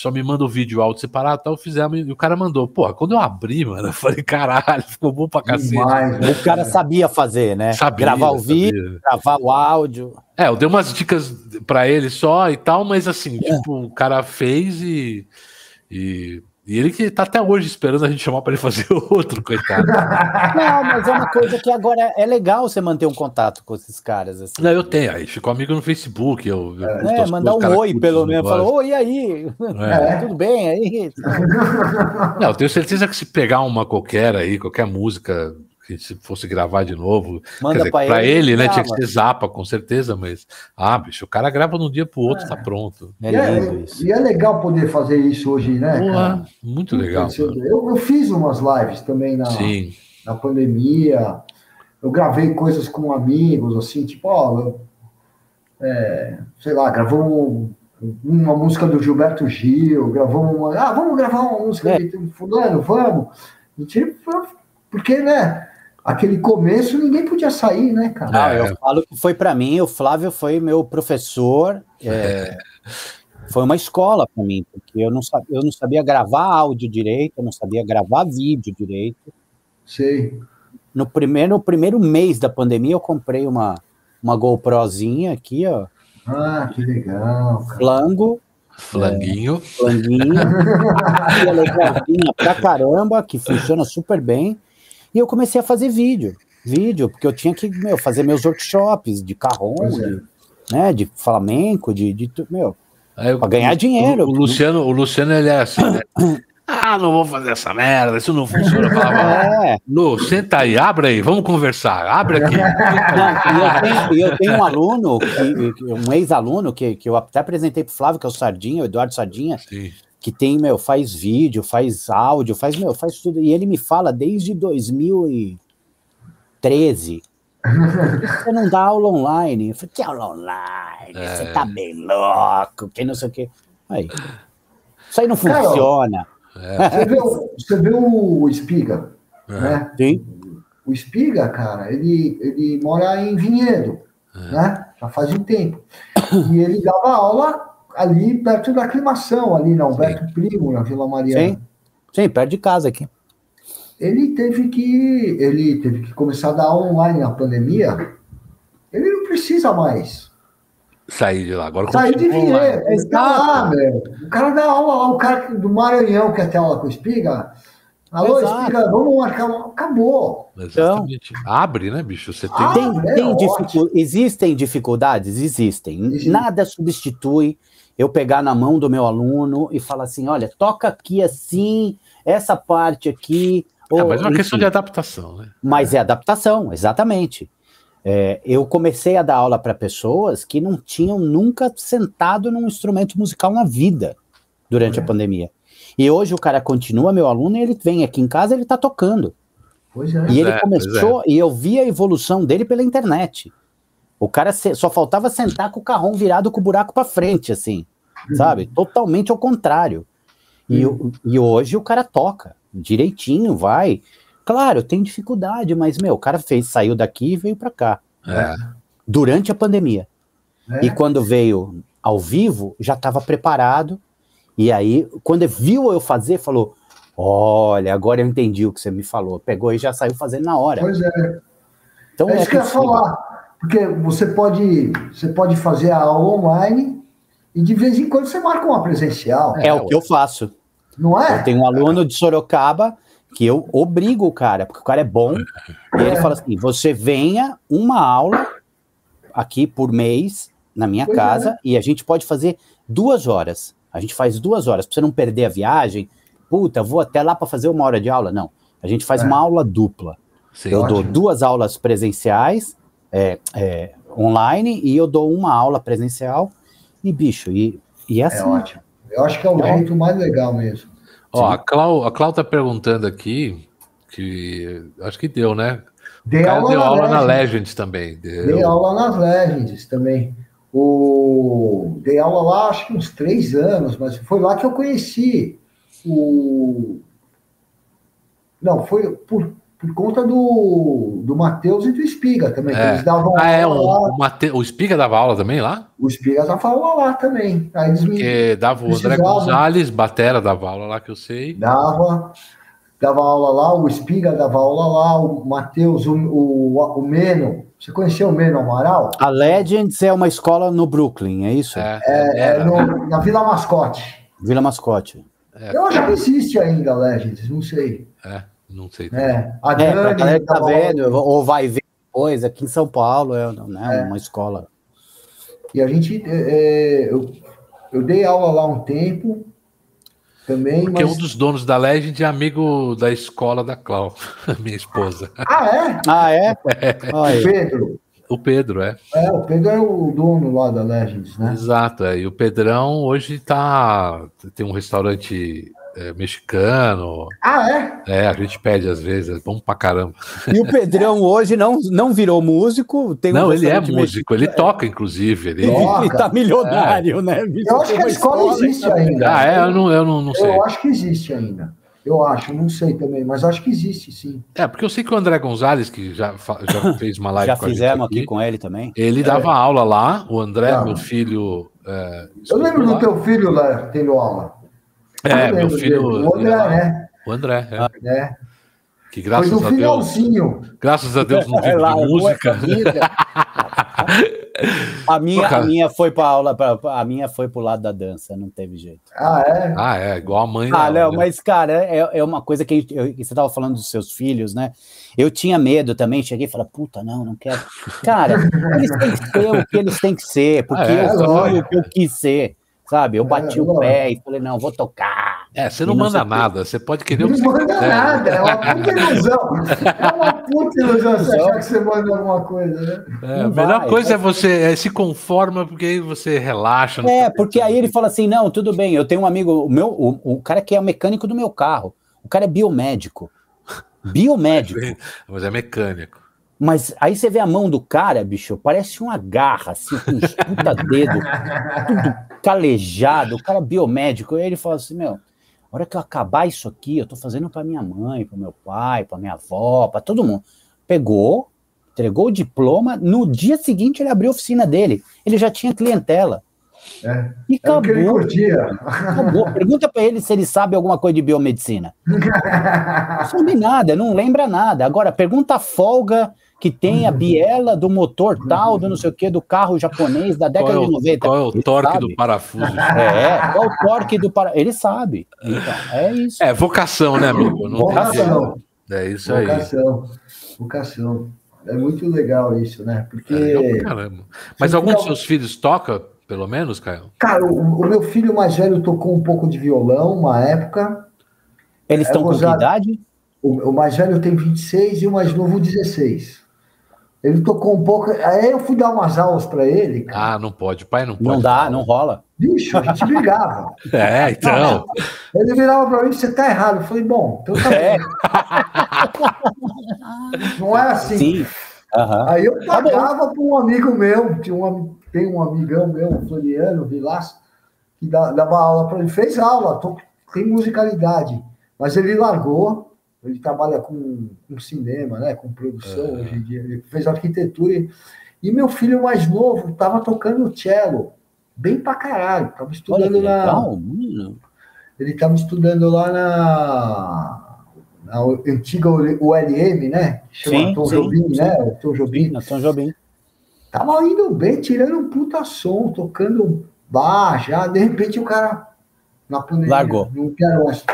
Só me manda o vídeo áudio separado, tal, fizemos, e o cara mandou. Pô, quando eu abri, mano, eu falei, caralho, ficou bom pra cacete. Demais, né? O cara sabia fazer, né? Sabia, Gravar o vídeo, gravar o áudio. É, eu dei umas dicas para ele só e tal, mas assim, é. tipo, o cara fez e, e e ele que tá até hoje esperando a gente chamar para ele fazer outro, coitado. Não, mas é uma coisa que agora é legal você manter um contato com esses caras. Assim. Não, eu tenho, aí ficou amigo no Facebook. Eu, eu é, mandar um oi, pelo menos. Falou, oi, aí? É. Tudo bem aí? Não, eu tenho certeza que se pegar uma qualquer aí, qualquer música que se fosse gravar de novo. Manda para ele, ele, né? Tinha que ser zapa, com certeza, mas. Ah, bicho, o cara grava de um dia pro outro, é. tá pronto. É, é e é legal poder fazer isso hoje, né? Boa, muito legal. Eu, eu, fiz umas lives também na, Sim. na pandemia. Eu gravei coisas com amigos, assim, tipo, ó, é, sei lá, gravou uma música do Gilberto Gil, gravou uma. Ah, vamos gravar uma música é. de fulano, vamos. E, tipo, porque, né? Aquele começo ninguém podia sair, né, cara? Não, eu é. falo que foi para mim, o Flávio foi meu professor. É, é. foi uma escola para mim, porque eu não, sabia, eu não sabia gravar áudio direito, eu não sabia gravar vídeo direito. Sei. No primeiro, no primeiro mês da pandemia, eu comprei uma, uma GoProzinha aqui, ó. Ah, que legal. Cara. Flango. Flanguinho. É, flanguinho. legalzinha pra caramba, que funciona super bem. E eu comecei a fazer vídeo, vídeo, porque eu tinha que meu, fazer meus workshops de carrom, é. de, né, de flamenco, de, de meu, para ganhar dinheiro. O, o, Luciano, o Luciano ele é assim, né? Ah, não vou fazer essa merda, isso não funciona. Eu falava, é. Lu, senta aí, abre aí, vamos conversar, abre aqui. Não, eu, tenho, eu, tenho, um aluno, que, um ex-aluno, que, que eu até apresentei para o Flávio, que é o Sardinha, o Eduardo Sardinha, Sim que tem, meu, faz vídeo, faz áudio, faz, meu, faz tudo. E ele me fala desde 2013. Você não dá aula online. Eu falei, que aula online? É. Você tá bem louco, que não sei o quê. Aí. Isso aí não funciona. É. Você, vê, você vê o Espiga, é. né? Sim. O Espiga, cara, ele, ele mora em Vinhedo, é. né? Já faz um tempo. E ele dava aula ali perto da aclimação, ali na Alberto Sim. Primo, na Vila Mariana. Sim. Sim, perto de casa aqui. Ele teve que ele teve que começar a dar aula online na pandemia. Ele não precisa mais sair de lá. Agora sair de Vinhedo. Ele tá lá, meu. O cara dá aula lá, o cara do Maranhão que até aula com espiga. Alô, Exato. espiga, vamos marcar uma. Acabou. Exatamente. Então, Abre, né, bicho? Você tem. tem, tem é dificu... Existem dificuldades? Existem. Existe. Nada substitui eu pegar na mão do meu aluno e falar assim: olha, toca aqui assim, essa parte aqui. É, mas é uma enfim. questão de adaptação, né? Mas é, é adaptação, exatamente. É, eu comecei a dar aula para pessoas que não tinham nunca sentado num instrumento musical na vida. durante é. a pandemia. E hoje o cara continua meu aluno e ele vem aqui em casa ele tá tocando. Pois é. E ele é, começou, é. e eu vi a evolução dele pela internet. O cara só faltava sentar com o carrão virado com o buraco para frente, assim, uhum. sabe? Totalmente ao contrário. E, e hoje o cara toca direitinho, vai. Claro, tem dificuldade, mas, meu, o cara fez, saiu daqui e veio para cá. É. Durante a pandemia. É. E quando veio ao vivo, já estava preparado. E aí, quando viu eu fazer, falou: Olha, agora eu entendi o que você me falou. Pegou e já saiu fazendo na hora. Pois é. Então, é, é isso que eu ia falar. Porque você pode, você pode fazer a aula online e de vez em quando você marca uma presencial. É, é o que eu faço. Não é? Eu tenho um aluno de Sorocaba que eu obrigo o cara, porque o cara é bom, e ele é. fala assim: você venha uma aula aqui por mês na minha pois casa é. e a gente pode fazer duas horas. A gente faz duas horas, para você não perder a viagem. Puta, vou até lá para fazer uma hora de aula. Não. A gente faz é. uma aula dupla. Sim, eu ótimo. dou duas aulas presenciais é, é, online e eu dou uma aula presencial e bicho, e, e é, é assim. É ótimo. Eu acho que é o é jeito mais legal mesmo. Ó, a Clau, a Clau tá perguntando aqui, que acho que deu, né? Dei aula, deu na, aula Legends. na Legends também. Deu. Dei aula nas Legends também. O... Dei aula lá, acho que uns três anos, mas foi lá que eu conheci o. Não, foi por, por conta do, do Matheus e do Espiga também. É. eles davam ah, é, o, o, Mate... o Espiga dava aula também lá? O Espiga dava aula lá também. Aí eles Porque dava o André Gonzalez, Batera dava aula lá que eu sei. Dava, dava aula lá, o Espiga dava aula lá, o Matheus, o, o, o Meno. Você conheceu o Meno Amaral? A Legends é uma escola no Brooklyn, é isso? É, é, é no, na Vila Mascote. Vila Mascote. É. Eu acho que existe ainda a Legends, não sei. É. Não sei. É, a Dani, é, galera que tá vendo, ou vai ver depois, aqui em São Paulo é né, é. uma escola. E a gente, é, é, eu, eu dei aula lá um tempo também. Porque mas... um dos donos da Legend é amigo da escola da Clau, minha esposa. Ah, é? Ah, é? é. O Pedro. O Pedro, é. É, o Pedro é o dono lá da Legends, né? Exato, é. E o Pedrão hoje tá. Tem um restaurante é, mexicano. Ah, é? É, a gente pede às vezes, é bom pra caramba. E o Pedrão hoje não, não virou músico? Tem não, um ele é músico, ele toca, inclusive. Ele, toca, ele tá milionário, é. né? eu acho que a escola, escola existe ainda. Ah, é? Eu não, eu não, não sei. Eu acho que existe ainda. Eu acho, não sei também, mas acho que existe, sim. É, porque eu sei que o André Gonzalez, que já, já fez uma live já com fizemos aqui, aqui, com ele também. Ele dava é. aula lá, o André, ah. meu filho. É, eu lembro lá. do teu filho lá tendo aula. É, meu filho. O André, né? O André, é. é. Que graças Foi a Deus. Graças a Deus não vive de música. a minha, a minha foi para aula, pra, a minha foi pro lado da dança, não teve jeito. Ah, é? Ah, é, igual a mãe. Ah, Léo, né? mas, cara, é, é uma coisa que eu, você estava falando dos seus filhos, né? Eu tinha medo também, cheguei e falei, puta, não, não quero. Cara, eles têm que ser o que eles têm que ser, porque ah, é, eu fui o que eu quis ser sabe? Eu bati é, o pé e falei, não, vou tocar. É, você não manda nada, você pode querer o que Não manda nada, é uma puta ilusão. É uma puta ilusão você achar que você manda alguma coisa, né? É, a melhor vai, coisa é você é, se conforma, porque aí você relaxa. É, porque aí ele fala assim, não, tudo bem, eu tenho um amigo, o, meu, o, o cara que é o mecânico do meu carro, o cara é biomédico. Biomédico. Mas é mecânico. Mas aí você vê a mão do cara, bicho, parece uma garra, assim, com uns puta dedo, tudo calejado, o cara biomédico. E aí ele fala assim: meu, a hora que eu acabar isso aqui, eu tô fazendo para minha mãe, para meu pai, para minha avó, para todo mundo. Pegou, entregou o diploma, no dia seguinte ele abriu a oficina dele. Ele já tinha clientela. É, e acabou. acabou. Pergunta para ele se ele sabe alguma coisa de biomedicina. Não sabe nada, não lembra nada. Agora, pergunta a folga que tem a biela do motor tal, do não sei o que, do carro japonês da década é o, de 90. Qual é o Ele torque sabe. do parafuso? É, qual é o torque do parafuso? Ele sabe. Então, é isso. É vocação, né, amigo? Não vocação. É isso aí. Vocação. Vocação. É muito legal isso, né? Porque. É caramba. Mas algum dos seus filhos toca, pelo menos, Caio? Cara, o, o, meu filho mais velho tocou um pouco de violão uma época. Eles estão com que idade? O, o mais velho tem 26 e o mais novo 16. Ele tocou um pouco. Aí eu fui dar umas aulas para ele. Cara. Ah, não pode. Pai não pode. Não dá, não rola. Bicho, a gente brigava. é, então. Ele virava para mim, você tá errado. Eu falei, bom, então tá é. Não é assim. Sim. Uhum. Aí eu tá pagava tá para um amigo meu, tinha um, tem um amigão meu, Floriano Vilas, que dava aula para ele, fez aula, tem musicalidade, mas ele largou ele trabalha com, com cinema, né? Com produção é. hoje em dia. Ele fez arquitetura. E, e meu filho mais novo estava tocando cello, bem pra caralho. Tava estudando Olha, na. Legal, ele estava estudando lá na, na antiga ULM, né? Chama sim, Tom sim, Jobim, sim. né? O Tom Jobim. Na Tom Jobim. Tava indo bem, tirando um puta som, tocando bar já. De repente o cara na pandemia. Largou. Não quero mais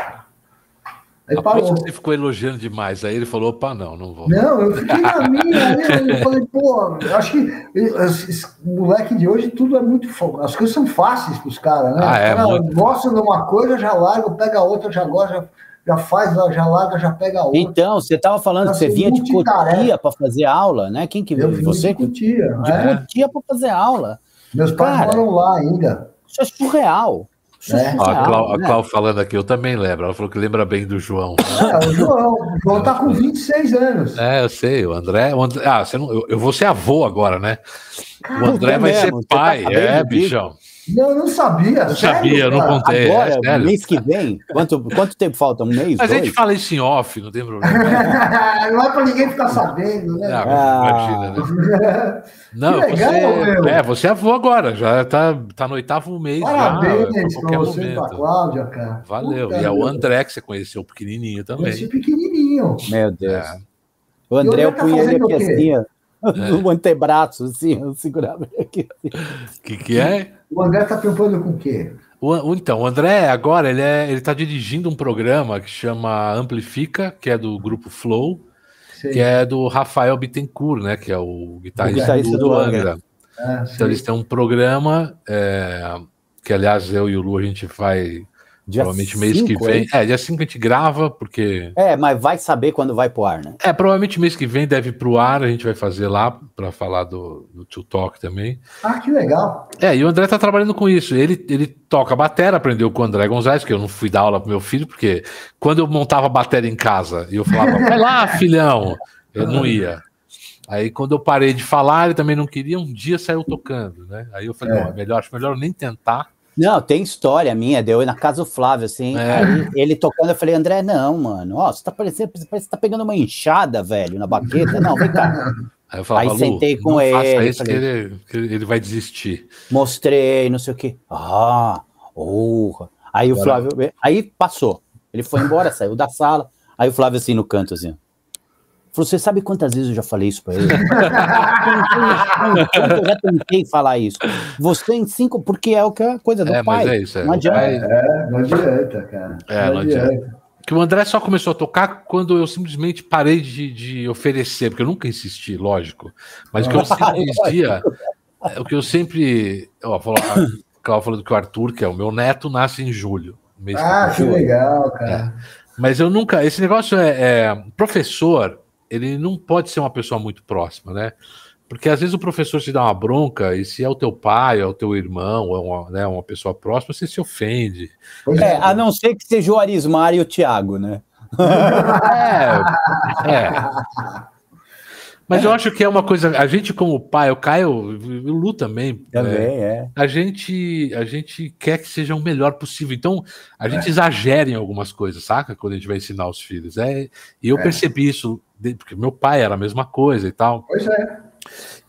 Aí parou. Você ficou elogiando demais. Aí ele falou: opa, não, não vou. Não, eu fiquei na minha. Aí eu falei: pô, acho que esse moleque de hoje tudo é muito. As coisas são fáceis para os caras, né? Ah, é, cara muito... gosta de uma coisa, já larga, pega outra, já gosta, já, já faz, já larga, já pega outra. Então, você estava falando que você vinha de Cotia para fazer aula, né? Quem que eu Você? De Cotia. De é. Cotia para fazer aula. Meus pais Cara, moram lá ainda. Isso é surreal. É. a, Clau, né? falando aqui, eu também lembro. Ela falou que lembra bem do João. É, o João. O João tá com 26 anos. É, eu sei. O André. O André ah, você não, eu, eu vou ser avô agora, né? o André vai mesmo, ser tá pai. Tá é, bichão. Não, eu não sabia. Não sério, sabia, eu não contei. Agora, é, mês que vem, quanto, quanto tempo falta? Um mês? Mas dois? a gente fala isso em off, não tem problema. não é para ninguém ficar sabendo, né? Ah, imagina, né? Não, legal, você, é, você é avô agora, já tá, tá no oitavo mês. Parabéns já, pra você e Cláudia, cara. Valeu. Puta e é o André que você conheceu pequenininho também. Conheci pequenininho. Meu Deus. É. O André, eu punha ele aqui assim, ó. É. No antebraço, assim, eu segurava aqui. O assim. que, que é? O André tá preocupando com o quê? O, então, o André agora ele é, ele está dirigindo um programa que chama Amplifica, que é do grupo Flow, Sei. que é do Rafael Bittencourt, né? Que é o guitarrista, o do, do Angra. Ah, então eles têm um programa é, que, aliás, eu e o Lu a gente vai Dia provavelmente mês que vem. É, dia 5 a gente grava, porque. É, mas vai saber quando vai pro ar, né? É, provavelmente mês que vem deve ir pro ar, a gente vai fazer lá para falar do, do Tio Talk também. Ah, que legal. É, e o André tá trabalhando com isso. Ele, ele toca bateria, aprendeu com o André Gonzalez, que eu não fui dar aula pro meu filho, porque quando eu montava bateria em casa e eu falava, vai lá, filhão, eu não ia. Aí quando eu parei de falar, ele também não queria, um dia saiu tocando, né? Aí eu falei, é. não, é melhor, acho melhor nem tentar não, tem história minha, deu na casa do Flávio, assim. É. Aí, ele tocando, eu falei, André, não, mano, ó, você tá parecendo, parece que tá pegando uma enxada, velho, na baqueta. Não, vem cá. Aí, eu falava, aí sentei com ele, falei, que ele, ele vai desistir. Mostrei, não sei o quê. Ah, oh. Aí Agora... o Flávio, aí passou. Ele foi embora, saiu da sala. Aí o Flávio assim no canto, assim. Falou, você sabe quantas vezes eu já falei isso para ele? eu já tentei falar isso. Você em cinco, porque é o que é a coisa do é, pai. Mas é isso, é. Não adianta. É, não adianta, cara. É, não, não adianta. adianta. Que o André só começou a tocar quando eu simplesmente parei de, de oferecer, porque eu nunca insisti, lógico. Mas o que eu sempre insistia, o que eu sempre. Ó, falou, a falando que o Arthur, que é o meu neto, nasce em julho. ah, que legal, cara. É. Mas eu nunca. Esse negócio é, é professor ele não pode ser uma pessoa muito próxima, né? Porque às vezes o professor te dá uma bronca, e se é o teu pai, é o teu irmão, é uma, né, uma pessoa próxima, você se ofende. É, a não ser que seja o Arismar e o Tiago, né? é, é. Mas eu acho que é uma coisa. A gente, como pai, o Caio, o Lu também. Também, é, é. A gente, a gente quer que seja o melhor possível. Então, a gente é. exagera em algumas coisas, saca? Quando a gente vai ensinar os filhos. É, e eu é. percebi isso, porque meu pai era a mesma coisa e tal. Pois é.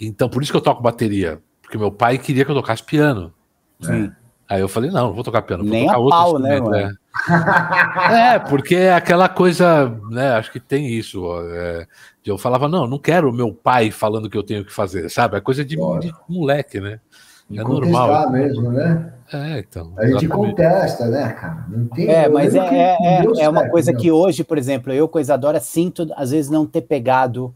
Então, por isso que eu toco bateria. Porque meu pai queria que eu tocasse piano. Sim. Aí eu falei, não, não vou tocar piano, vou Nem tocar outro pau, né, mano? É. é, porque é aquela coisa, né? Acho que tem isso. É, eu falava, não, não quero meu pai falando o que eu tenho que fazer, sabe? É coisa de, de moleque, né? É normal. mesmo, né? É, então. A gente contesta, né, cara? Não tem, é, mas é, é, é, é uma coisa que hoje, por exemplo, eu com a Isadora sinto, às vezes, não ter pegado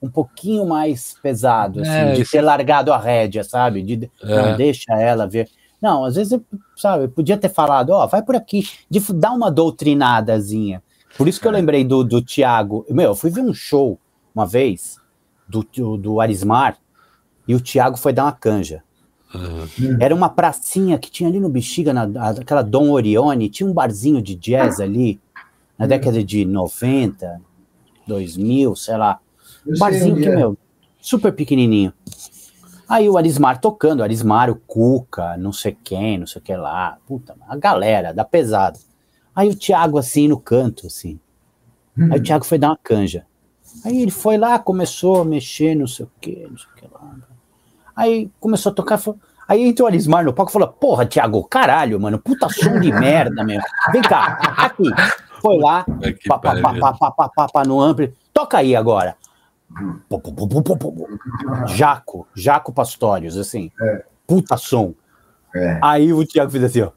um pouquinho mais pesado, assim, é, de ter largado a rédea, sabe? De, é. Não, deixa ela ver. Não, às vezes, sabe, eu podia ter falado, ó, oh, vai por aqui, de dar uma doutrinadazinha. Por isso que eu é. lembrei do, do Tiago. Meu, eu fui ver um show uma vez do, do Arismar e o Thiago foi dar uma canja. Uhum. Era uma pracinha que tinha ali no Bexiga, na, aquela Dom Orione, tinha um barzinho de jazz ali, na década de 90, 2000, sei lá. Um barzinho que, é. meu, super pequenininho. Aí o Arismar tocando, o Arismar, o Cuca, não sei quem, não sei o que lá. Puta, a galera da pesada. Aí o Thiago assim no canto, assim. Aí o Thiago foi dar uma canja. Aí ele foi lá, começou a mexer, não sei o que, não sei o que lá. Aí começou a tocar, falou, aí entrou o Alismar no palco e falou: Porra, Thiago, caralho, mano, puta som de merda, meu. Vem cá, aqui. Foi lá, pá, pá, pá, pá, pá, pá, pá, no ampli, toca aí agora. Jaco, Jaco Pastórios, assim, é. puta som. É. Aí o Thiago fez assim, ó.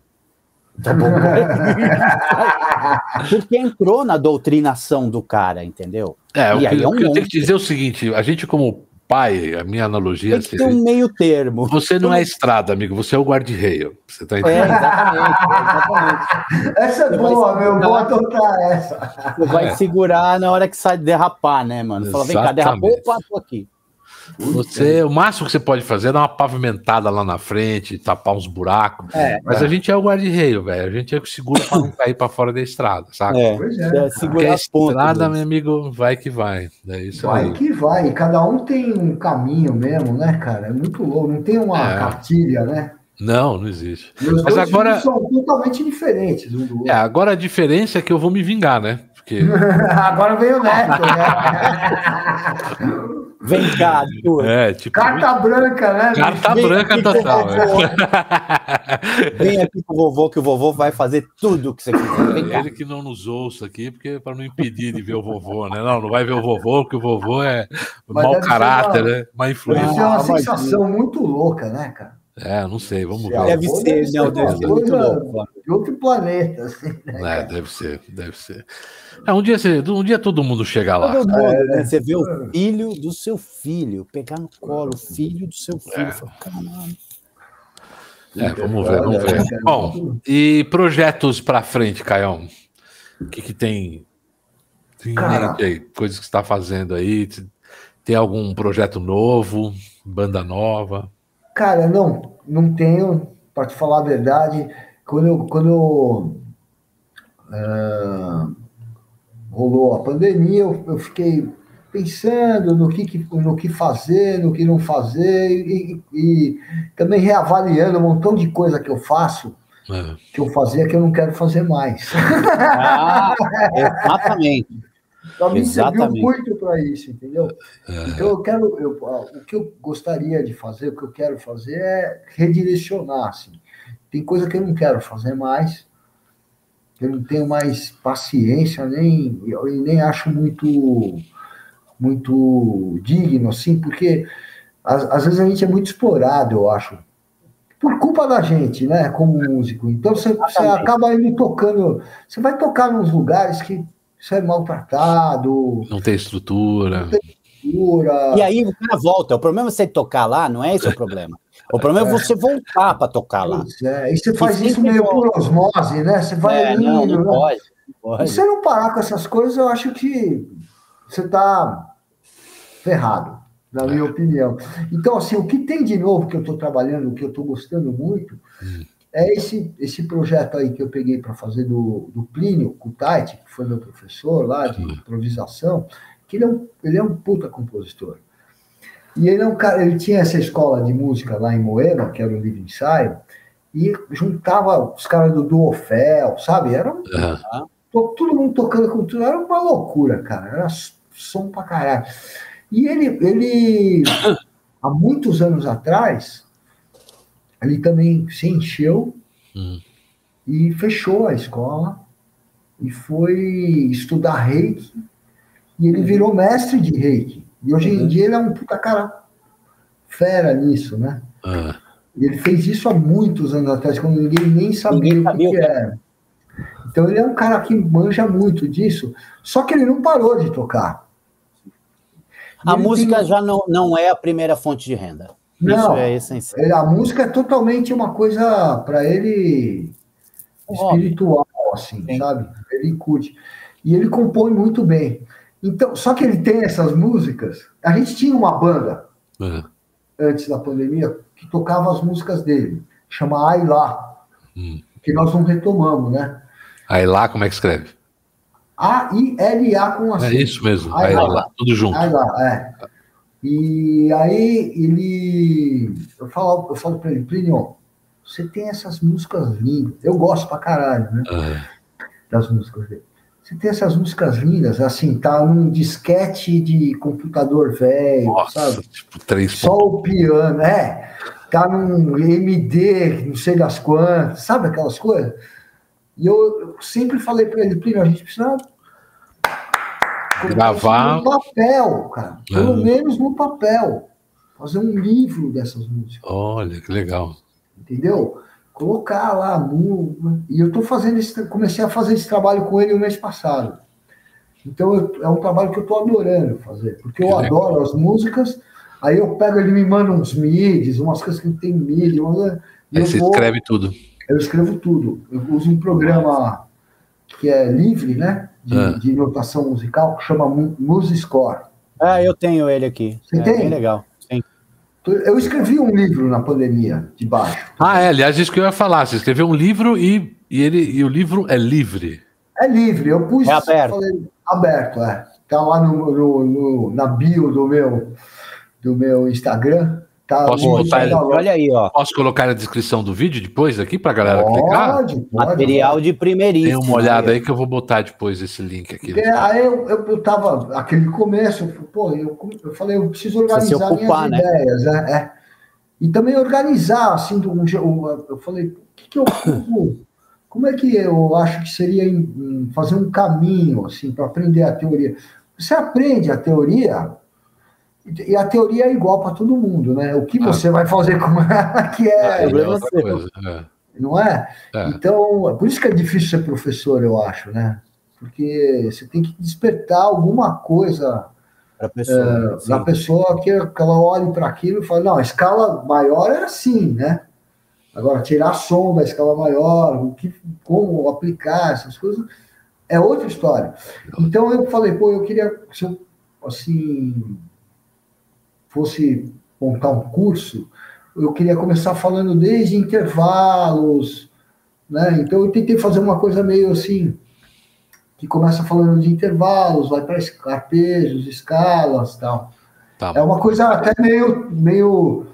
Tá bom. Porque entrou na doutrinação do cara, entendeu? É, o, que, é um o que eu tenho que dizer é o seguinte: a gente, como pai, a minha analogia. Tem que ter um meio termo. Você não é estrada, amigo, você é o guarda-reio. Você tá entendendo? É, exatamente, exatamente. Essa é boa, meu, vou adotar essa. Você vai é. segurar na hora que sai derrapar, né, mano? Fala, vem cá, derrapou, opa, tô aqui. Você, o máximo que você pode fazer é dar uma pavimentada lá na frente, tapar uns buracos. É, mas é. a gente é o guarda-reio, velho. A gente é que segura para não cair para fora da estrada, sabe? É, pois é. Porque a estrada, meu amigo, vai que vai. É isso vai aí. que vai. Cada um tem um caminho mesmo, né, cara? É muito louco. Não tem uma é. cartilha, né? Não, não existe. Mas agora são totalmente diferentes um do outro. É, agora a diferença é que eu vou me vingar, né? Porque agora veio o Neto, né? Vem cá, é, tipo, Carta branca, né? Carta Vem branca total. É. Vem aqui com o vovô, que o vovô vai fazer tudo o que você quiser. Ele que não nos ouça aqui, porque para não impedir de ver o vovô, né? Não, não vai ver o vovô, porque o vovô é Mas mau caráter, uma... né? Má influência. Isso é uma sensação muito louca, né, cara? É, não sei, vamos ver. Deve ser, não, deve ser muito louco. De outro planeta, assim, né, É, deve ser, deve ser. É, um dia, você, um dia todo mundo chega lá. Todo mundo, é, né? Você vê o filho do seu filho, pegar no colo o filho do seu filho. É. Fala, É, vamos ver, vamos ver. Bom, e projetos para frente, Caião? O que, que tem, tem aí? Coisas que você está fazendo aí? Tem algum projeto novo? Banda nova? Cara, não, não tenho, para te falar a verdade. Quando eu, quando eu, uh, rolou a pandemia, eu, eu, fiquei pensando no que, no que fazer, no que não fazer, e, e também reavaliando um montão de coisa que eu faço, é. que eu fazia que eu não quero fazer mais. Ah, exatamente. Mim serviu muito para isso, entendeu? É. Então eu quero, eu, o que eu gostaria de fazer, o que eu quero fazer é redirecionar, assim. Tem coisa que eu não quero fazer mais, eu não tenho mais paciência, nem, eu nem acho muito, muito digno, assim, porque às, às vezes a gente é muito explorado, eu acho, por culpa da gente, né, como músico. Então você, você acaba indo tocando, você vai tocar nos lugares que você é maltratado. Não tem estrutura. Não tem estrutura. E aí o cara volta. O problema é você tocar lá, não é esse o problema. O problema é, é você voltar para tocar lá. É. E você faz isso meio por osmose, né? Você vai é, indo, não, não, né? pode, pode. Se você não parar com essas coisas, eu acho que você está ferrado, na minha opinião. Então, assim, o que tem de novo que eu estou trabalhando, o que eu estou gostando muito, hum. É esse, esse projeto aí que eu peguei para fazer do, do Plínio Kutait, que foi meu professor lá de improvisação, que ele é um, ele é um puta compositor. E ele é um cara, ele tinha essa escola de música lá em Moema, que era o livre ensaio, e juntava os caras do Duofel, sabe? Era um, uhum. todo mundo tocando com tudo, era uma loucura, cara. Era som pra caralho. E ele, ele há muitos anos atrás, ele também se encheu uhum. e fechou a escola e foi estudar reiki. E ele uhum. virou mestre de reiki. E hoje uhum. em dia ele é um puta cara fera nisso, né? Uhum. Ele fez isso há muitos anos atrás, quando ninguém nem sabia ninguém o que, que era. Então ele é um cara que manja muito disso, só que ele não parou de tocar. A música tem... já não, não é a primeira fonte de renda. Não, isso é essencial. A música é totalmente uma coisa para ele espiritual, assim, Sim. sabe? Ele curte. E ele compõe muito bem. Então, só que ele tem essas músicas. A gente tinha uma banda uhum. antes da pandemia que tocava as músicas dele, chama Ailá, hum. que nós não retomamos, né? Ailá, como é que escreve? A-I-L-A com acento. É isso mesmo, Ailá, tudo junto. Ailá, é. E aí ele. Eu falo, eu falo para ele, Plínio, você tem essas músicas lindas. Eu gosto pra caralho, né? Uhum. Das músicas dele. Você tem essas músicas lindas, assim, tá num disquete de computador velho, sabe? Tipo, três Só o piano, é. Tá num MD, não sei das quantas, sabe aquelas coisas? E eu, eu sempre falei para ele, Plínio, a gente precisa gravar no papel, cara. Pelo é. menos no papel. Fazer um livro dessas músicas. Olha, que legal. Entendeu? Colocar lá no. E eu tô fazendo esse. Comecei a fazer esse trabalho com ele no mês passado. Então eu, é um trabalho que eu tô adorando fazer, porque eu que adoro legal. as músicas. Aí eu pego, ele me manda uns midis, umas coisas que não tem midi. Aí você vou, escreve tudo. Eu escrevo tudo. Eu uso um programa que é livre, né? De, é. de notação musical que chama MuseScore. Ah, eu tenho ele aqui. Você é, tem? Bem legal. Sim. Eu escrevi um livro na pandemia, de baixo. Ah, é, aliás, isso que eu ia falar. Você escreveu um livro e, e, ele, e o livro é livre. É livre, eu pus. É aberto. Falei, aberto, é. Tá lá no, no, no, na bio do meu, do meu Instagram. Tá Posso botar ele, olha aí, ó. Posso colocar na descrição do vídeo depois aqui para a galera pode, clicar? Pode, Material de primeiríssimo. Tem uma olhada aí que eu vou botar depois esse link aqui. É, aí eu, eu, eu tava, aquele começo, pô, eu, eu falei, eu preciso organizar ocupar, minhas né? ideias, é, é, E também organizar, assim, do, eu, eu falei, o que, que eu como é que eu acho que seria em, em fazer um caminho, assim, para aprender a teoria? Você aprende a teoria e a teoria é igual para todo mundo, né? O que ah. você vai fazer com ela que é, problema é seu. É. Não é? é? Então, por isso que é difícil ser professor, eu acho, né? Porque você tem que despertar alguma coisa para pessoa, é, na pessoa que, que ela olhe para aquilo e fale, não, a escala maior é assim, né? Agora, tirar som da escala maior, o que, como aplicar essas coisas, é outra história. Então eu falei, pô, eu queria, assim, fosse montar um curso, eu queria começar falando desde intervalos, né? Então eu tentei fazer uma coisa meio assim, que começa falando de intervalos, vai para arpejos, escalas, tal. Tá. É uma coisa até meio, meio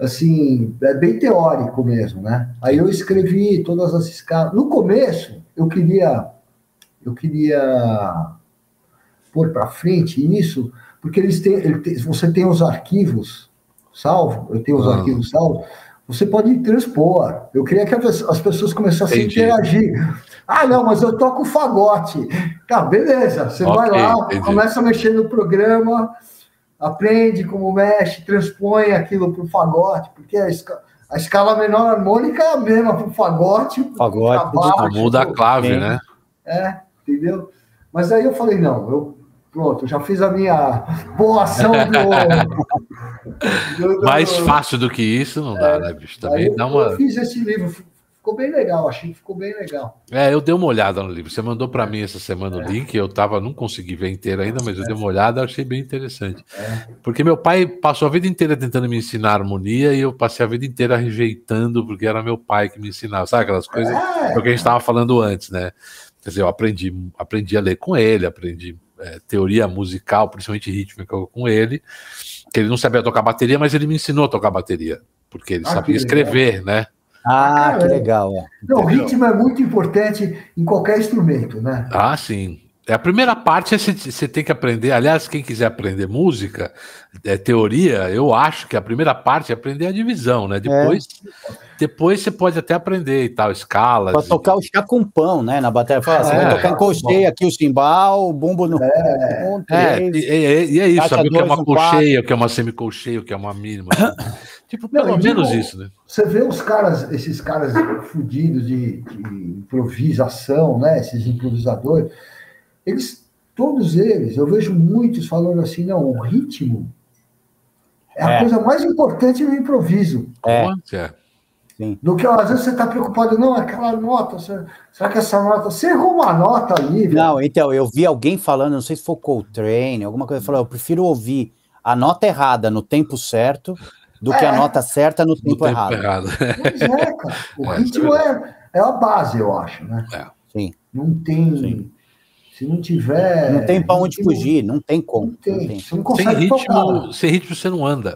assim, é bem teórico mesmo, né? Aí eu escrevi todas as escalas. No começo, eu queria, eu queria pôr para frente isso porque eles têm, ele tem, você tem os arquivos salvo, eu tenho os ah. arquivos salvos, você pode transpor. Eu queria que as pessoas começassem Entendi. a interagir. Ah, não, mas eu toco fagote. Tá, beleza. Você okay, vai lá, entendi. começa a mexer no programa, aprende como mexe, transpõe aquilo para o fagote, porque a, escala, a escala menor harmônica é a mesma para o fagote. Fagote, baixo, muda a clave, né? É, entendeu? Mas aí eu falei, não, eu Pronto, já fiz a minha boa ação do, do, Mais fácil do que isso não dá, é, né, bicho? Também eu, dá uma... eu fiz esse livro, ficou bem legal, achei que ficou bem legal. É, eu dei uma olhada no livro. Você mandou para mim essa semana é. o link, eu tava, não consegui ver inteiro ainda, mas eu dei uma olhada, achei bem interessante. É. Porque meu pai passou a vida inteira tentando me ensinar harmonia e eu passei a vida inteira rejeitando, porque era meu pai que me ensinava, sabe aquelas coisas? É. que a gente estava falando antes, né? Quer dizer, eu aprendi, aprendi a ler com ele, aprendi é, teoria musical, principalmente rítmica, com ele, que ele não sabia tocar bateria, mas ele me ensinou a tocar bateria, porque ele ah, sabia escrever, né? Ah, que legal. É. Não, o ritmo é muito importante em qualquer instrumento, né? Ah, sim. É, a primeira parte é você tem que aprender. Aliás, quem quiser aprender música, é, teoria, eu acho que a primeira parte é aprender a divisão, né? Depois, é. depois você pode até aprender e tal, escalas. Para tocar o chá com pão, né? Na bateria. Fala, assim, é, tocar em colcheia aqui o cimbal, o bumbo no. É, é e, é isso, sabe o que é uma colcheia, o que é uma semicolcheia, o que é uma mínima. tipo, pelo Não, menos digo, isso, né? Você vê os caras, esses caras fudidos de, de improvisação, né? Esses improvisadores eles, todos eles, eu vejo muitos falando assim, não, o ritmo é a é. coisa mais importante no improviso. É. é. Sim. Do que às vezes você está preocupado, não, aquela nota, será que essa nota. Você errou uma nota ali? Não, então, eu vi alguém falando, não sei se foi Coltrane, alguma coisa, falou, eu prefiro ouvir a nota errada no tempo certo do é. que a é. nota certa no tempo, tempo errado. errado. Pois é, cara. O é, ritmo é, é, a base, eu acho, né? É. Sim. Não tem. Sim. Se não tiver. Não tem para onde fugir, não tem como. Não tem. Não tem. Você não consegue sem ritmo, tocar. Sem ritmo você não anda.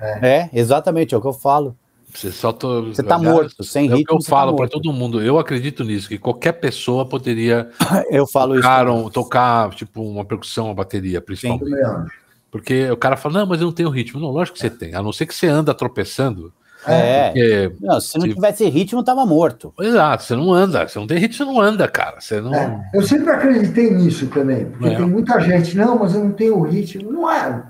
É. é, exatamente, é o que eu falo. Você só tô, Você tá morto, sem ritmo. É o que eu tá falo tá para todo mundo. Eu acredito nisso, que qualquer pessoa poderia eu falo tocar, isso. Um, tocar tipo uma percussão, uma bateria, principalmente. Sim. Porque o cara fala, não, mas eu não tenho ritmo. Não, lógico que você tem. A não ser que você anda tropeçando. É. Porque, não, se não se... tivesse ritmo, tava morto. Exato, você não anda. Você não tem ritmo, você não anda, cara. Você não... É, eu sempre acreditei nisso também. Porque é. tem muita gente, não, mas eu não tenho ritmo. Não é.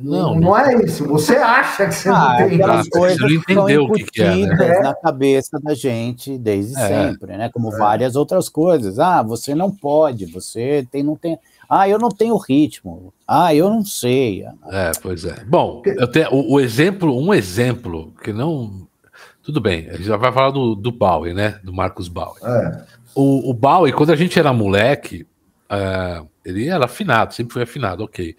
Não, não, é isso. Você acha que você ah, não tem aquelas coisas você não entendeu o que, que é, né? na cabeça da gente desde é. sempre, né? Como é. várias outras coisas. Ah, você não pode, você tem, não tem. Ah, eu não tenho ritmo. Ah, eu não sei. É, pois é. Bom, eu tenho o, o exemplo, um exemplo que não. Tudo bem, a gente já vai falar do, do Bowie, né? Do Marcos Bowie. É. O, o Bowie, quando a gente era moleque, uh, ele era afinado, sempre foi afinado, ok.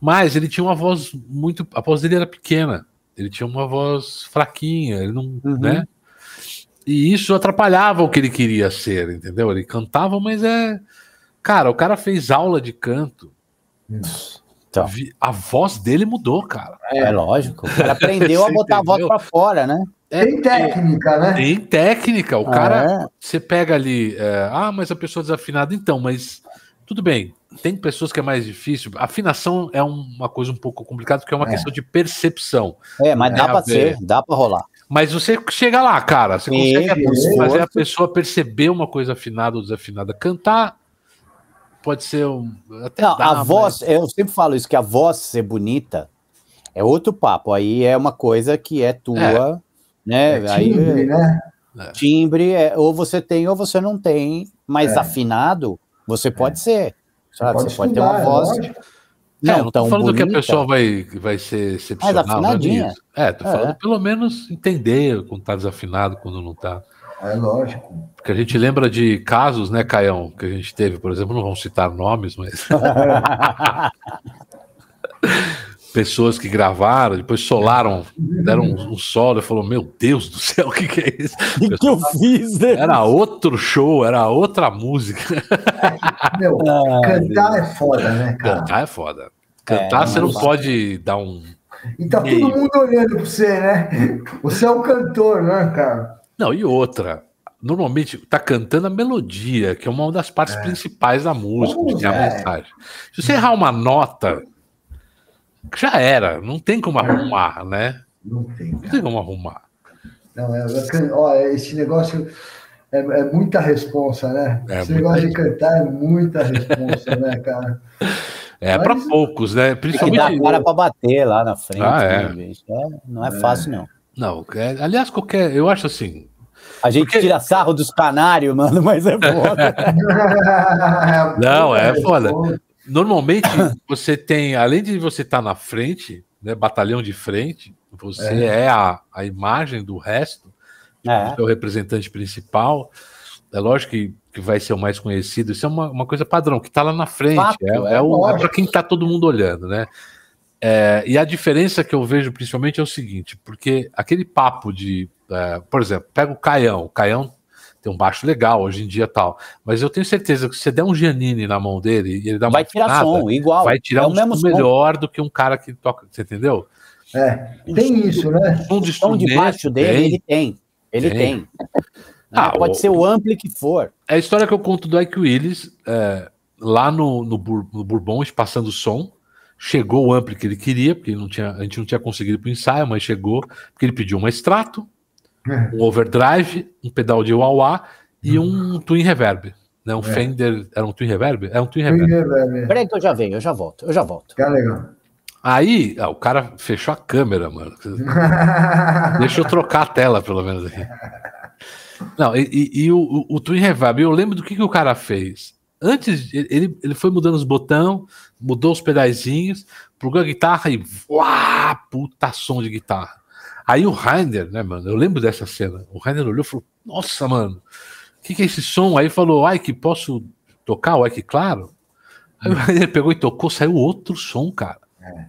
Mas ele tinha uma voz muito. A voz dele era pequena. Ele tinha uma voz fraquinha, ele não. Uhum. Né? E isso atrapalhava o que ele queria ser, entendeu? Ele cantava, mas é. Cara, o cara fez aula de canto. Então. A voz dele mudou, cara. É, é lógico. O cara aprendeu a botar entendeu? a voz para fora, né? É, tem técnica, né? Tem técnica. O cara, é. você pega ali, é, ah, mas a pessoa desafinada, então, mas tudo bem, tem pessoas que é mais difícil. Afinação é uma coisa um pouco complicada, porque é uma é. questão de percepção. É, mas dá para ser, dá para rolar. Mas você chega lá, cara, você Sim, consegue fazer a pessoa perceber uma coisa afinada ou desafinada. Cantar pode ser um. Até Não, dá, a voz, mas... eu sempre falo isso, que a voz ser bonita é outro papo. Aí é uma coisa que é tua, é. né? É timbre, Aí, né? Timbre, é, ou você tem ou você não tem, mas é. afinado você pode é. ser. Sabe? Pode você pode ter uma voz. É, não, é, não tô falando bonita. que a pessoa vai, vai ser excepcional. Mas afinadinha. É, tô falando é. pelo menos entender quando tá desafinado, quando não tá. É lógico. Porque a gente lembra de casos, né, Caião, que a gente teve, por exemplo, não vamos citar nomes, mas. pessoas que gravaram, depois solaram, deram um, um solo e falou: Meu Deus do céu, o que, que é isso? O que, eu fiz? Né? Era outro show, era outra música. Meu, ah, cantar Deus. é foda, né, cara? Cantar é foda. Cantar é, você não pode dar um. E tá todo mundo olhando pra você, né? Você é o um cantor, né, cara? Não, e outra. Normalmente tá cantando a melodia, que é uma das partes é. principais da música, que é a mensagem. Se você errar uma nota, já era, não tem como arrumar, né? Não tem. Cara. Não tem como arrumar. Não, é, ó, esse negócio é, é muita responsa, né? É, esse negócio de cantar é muita responsa, né, cara? É para poucos, né? Principalmente. Tem que dar cara para bater lá na frente. Ah, é. Né, é não é, fácil, não. Não, é, aliás, qualquer. Eu acho assim. A gente porque... tira sarro dos canários, mano, mas é foda. não, é foda. Normalmente, você tem, além de você estar tá na frente, né, batalhão de frente, você é, é a, a imagem do resto, é. é o representante principal. É lógico que, que vai ser o mais conhecido, isso é uma, uma coisa padrão, que está lá na frente, Fato, é, é, é, é para quem está todo mundo olhando, né? É, e a diferença que eu vejo principalmente é o seguinte, porque aquele papo de, é, por exemplo, pega o Caião, o Caião tem um baixo legal hoje em dia tal. Mas eu tenho certeza que se você der um Giannini na mão dele e ele dá uma Vai tirar som, igual. Vai tirar é um som melhor do que um cara que toca, você entendeu? É, tem isso, né? Um de som de baixo dele, tem. ele tem. Ele tem. tem. Ah, pode o, ser o ampli que for. É a história que eu conto do Ike Willis, é, lá no, no, Bur, no Bourbon, passando som. Chegou o ampli que ele queria, porque não tinha, a gente não tinha conseguido para o ensaio, mas chegou, porque ele pediu uma extrato, é. um overdrive, um pedal de wah e uhum. um twin reverb. Né? Um é. Fender. Era um twin reverb? É um twin reverb. reverb. É. Peraí que eu já venho, eu já volto, eu já volto. Tá legal. Aí, ah, o cara fechou a câmera, mano. Deixa eu trocar a tela, pelo menos aqui. Não, e, e, e o, o, o, Twin Reverb, eu lembro do que, que o cara fez. Antes, ele, ele foi mudando os botões, mudou os pedaizinhos, plugou a guitarra e. Uau, puta som de guitarra. Aí o Rainer, né, mano? Eu lembro dessa cena. O Rainer olhou e falou: Nossa, mano, o que, que é esse som? Aí falou: Ai, que posso tocar o que claro? Aí o Rainer pegou e tocou, saiu outro som, cara. É.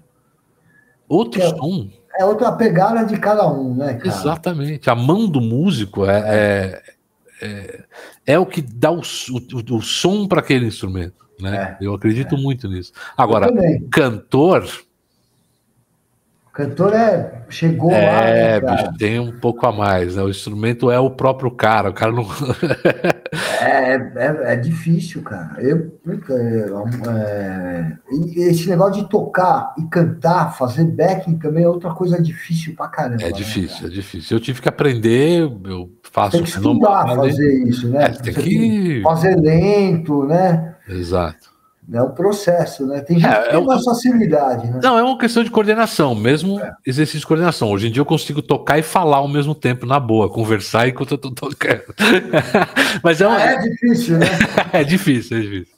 Outro é, som. É outra pegada de cada um, né, cara? Exatamente. A mão do músico é, é, é, é o que dá o, o, o som para aquele instrumento. Né? É, Eu acredito muito nisso. Agora, cantor cantor é, chegou é, lá. É, né, tem um pouco a mais, né? O instrumento é o próprio cara, o cara não. é, é, é, difícil, cara. Eu, é, esse negócio de tocar e cantar, fazer backing também é outra coisa difícil pra caramba. É né, difícil, né, é difícil. Eu tive que aprender, eu faço. Tem que estudar fazer isso, né? É, tem que fazer lento, né? Exato. É um processo, né? Tem gente é, que tem uma facilidade, né? Não, é uma questão de coordenação, mesmo é. exercício de coordenação. Hoje em dia eu consigo tocar e falar ao mesmo tempo, na boa, conversar enquanto eu tô tocando. Mas é, um... é difícil, né? é difícil, é difícil.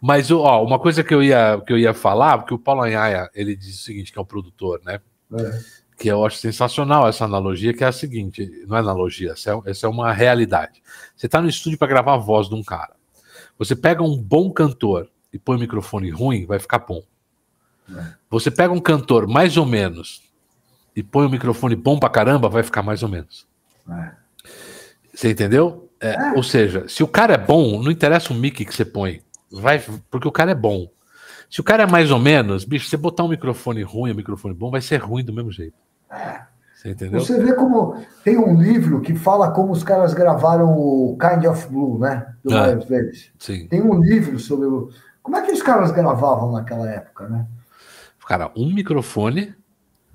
Mas ó, uma coisa que eu ia, que eu ia falar, porque o Paulo Anhaia, ele diz o seguinte, que é o produtor, né? É. Que eu acho sensacional essa analogia, que é a seguinte: não é analogia, essa é, essa é uma realidade. Você está no estúdio para gravar a voz de um cara. Você pega um bom cantor e põe o microfone ruim, vai ficar bom. É. Você pega um cantor mais ou menos e põe o microfone bom pra caramba, vai ficar mais ou menos. É. Você entendeu? É, é. Ou seja, se o cara é bom, não interessa o mic que você põe, vai, porque o cara é bom. Se o cara é mais ou menos, bicho, você botar um microfone ruim, um microfone bom, vai ser ruim do mesmo jeito. Você entendeu? Você vê como tem um livro que fala como os caras gravaram o Kind of Blue, né? Do ah, Miles Davis. Sim. Tem um livro sobre o como é que os caras gravavam naquela época, né? Cara, um microfone.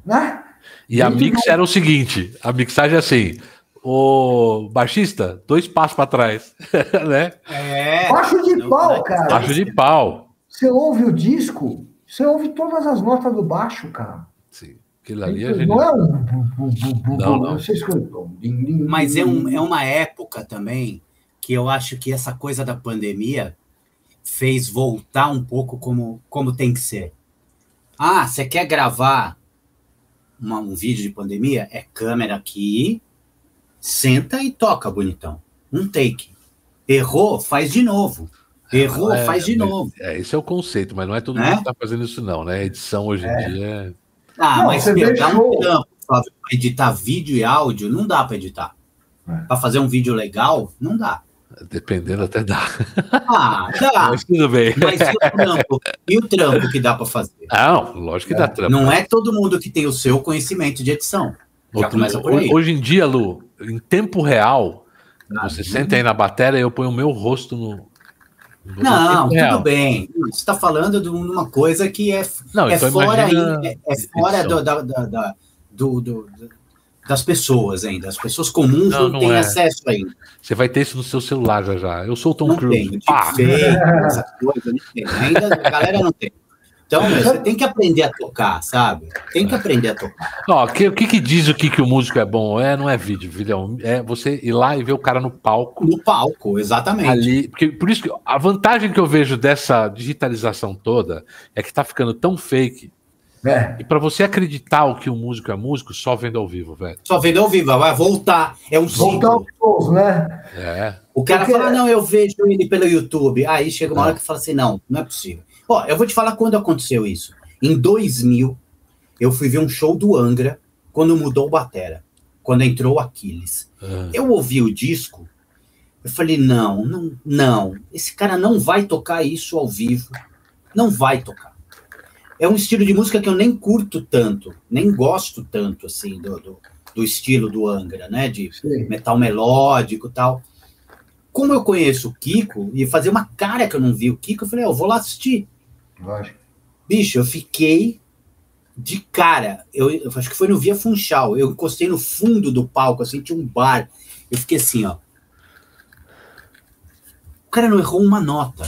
Né? E a mix era o seguinte: a mixagem é assim. O baixista, dois passos para trás, né? É. Baixo de pau, cara. Baixo de pau. Você ouve o disco, você ouve todas as notas do baixo, cara. Sim. Aquilo ali é Não é um. Não, não. Mas é, um, é uma época também que eu acho que essa coisa da pandemia fez voltar um pouco como, como tem que ser. Ah, você quer gravar uma, um vídeo de pandemia? É câmera aqui, senta e toca, bonitão. Um take. Errou, faz de novo. Errou, é, faz de novo. É, esse é o conceito, mas não é todo mundo é? que está fazendo isso, não, né? Edição hoje em é. dia é. Ah, não, mas meu, dá um trampo para editar vídeo e áudio, não dá para editar. É. Para fazer um vídeo legal, não dá. Dependendo, até dá. Ah, dá. Mas tudo bem. Mas e o trampo, e o trampo que dá para fazer? Não, lógico que dá trampo. Não é todo mundo que tem o seu conhecimento de edição. Outro, hoje em dia, Lu, em tempo real, ah, você senta aí na bateria e eu ponho o meu rosto no. no não, tudo real. bem. Você está falando de uma coisa que é, não, é, então fora, imagina... é, é, fora do, da, da, da, do, do das pessoas ainda. As pessoas comuns não, não, não têm é. acesso ainda. Você vai ter isso no seu celular já já. Eu sou o Tom não Cruise. Tem, essa coisa, não tem. Ainda a galera não tem. Então, você tem que aprender a tocar, sabe? Tem que aprender a tocar. Ó, o que, que, que diz o que, que o músico é bom? É, não é vídeo, filhão. É você ir lá e ver o cara no palco. No palco, exatamente. Ali, porque, por isso que a vantagem que eu vejo dessa digitalização toda é que tá ficando tão fake é. E para você acreditar o que o músico é músico, só vendo ao vivo, velho. Só vendo ao vivo, vai voltar. É um Voltar aos shows, né? É. O cara Porque... fala, não, eu vejo ele pelo YouTube. Aí chega uma hora que fala assim, não, não é possível. Ó, eu vou te falar quando aconteceu isso. Em 2000, eu fui ver um show do Angra, quando mudou o Batera. Quando entrou o Aquiles. Ah. Eu ouvi o disco, eu falei, não, não, não. Esse cara não vai tocar isso ao vivo. Não vai tocar é um estilo de música que eu nem curto tanto, nem gosto tanto, assim, do, do, do estilo do Angra, né? De Sim. metal melódico e tal. Como eu conheço o Kiko, e fazer uma cara que eu não vi o Kiko, eu falei, eu vou lá assistir. Lógico. Bicho, eu fiquei de cara. Eu, eu, acho que foi no Via Funchal. Eu encostei no fundo do palco, assim, tinha um bar. Eu fiquei assim, ó. O cara não errou uma nota.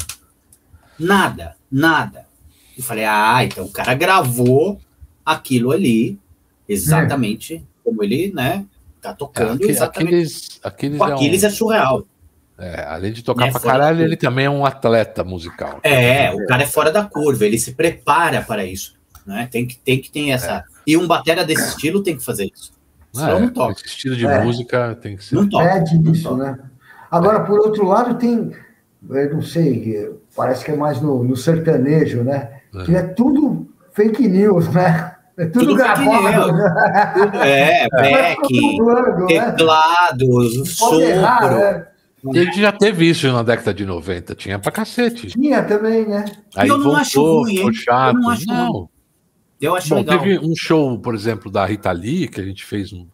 Nada, nada. E falei, ah, então o cara gravou aquilo ali exatamente é. como ele, né, tá tocando. É, exatamente. Aqueles, aqueles o Aquiles é, um... é surreal. É, além de tocar é pra caralho, ele também é um atleta musical. É, o cara é fora da curva, ele se prepara para isso. Né? Tem, que, tem que ter essa. É. E um batera desse estilo tem que fazer isso. É, não toca. Esse estilo de é. música tem que ser. Não toca. Pede isso, né? Agora, por outro lado, tem, eu não sei, parece que é mais no, no sertanejo, né? É. Que é tudo fake news, né? É tudo, tudo gravado. Né? É, back, né? teclados, sopro. Errar, né? A gente já teve isso na década de 90, tinha pra cacete. Tinha também, né? Aí eu não voltou, acho ruim, ficou chato. Eu não acho não. Ruim. Eu acho Bom, legal. teve um show, por exemplo, da Rita Lee, que a gente fez no,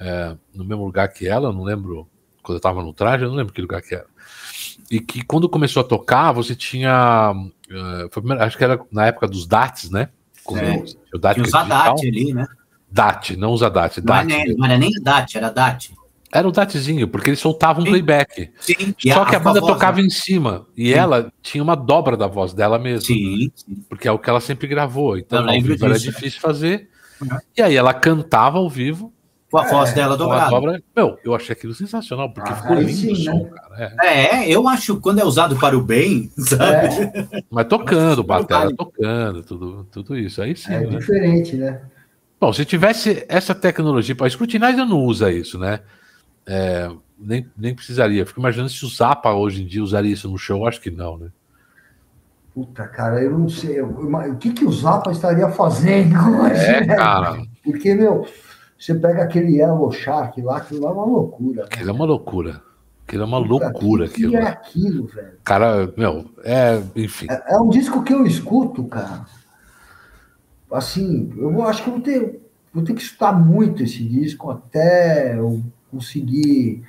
é, no mesmo lugar que ela, não lembro, quando eu tava no traje, eu não lembro que lugar que era. E que quando começou a tocar, você tinha. Foi, acho que era na época dos DATs, né? Quando é. o DAT usa DAT ali, né? DAT, não usa DAT. Não, DAT é, não era nem DAT, era DAT. Era o Datzinho, porque eles soltavam um playback. Sim. Só que a, a banda voz, tocava né? em cima. E sim. ela tinha uma dobra da voz dela mesma. Sim, sim. Porque é o que ela sempre gravou. Então, ao vivo era difícil fazer. Uhum. E aí ela cantava ao vivo. Com a voz é, dela dobrada. Dobra... Meu, eu achei aquilo sensacional, porque ah, ficou lindo sim, o som, né? cara. É. é. eu acho quando é usado para o bem, sabe? É. Mas tocando, batera tocando, tudo, tudo isso. Aí sim. É né? diferente, né? Bom, se tivesse essa tecnologia, a Scrutinizer não usa isso, né? É, nem, nem precisaria. Fico imaginando se o Zappa hoje em dia usaria isso no show. Acho que não, né? Puta, cara, eu não sei. o que, que o Zappa estaria fazendo hoje? É, né? cara. Porque, meu, você pega aquele Yellow Shark lá, aquilo lá é uma loucura. Aquilo né? é uma loucura. Aquilo é uma Puta, loucura. Que, que é aquilo, velho? Cara, meu, é, enfim. É, é, um disco que eu escuto, cara. Assim, eu acho que eu vou ter, vou ter que escutar muito esse disco até eu conseguir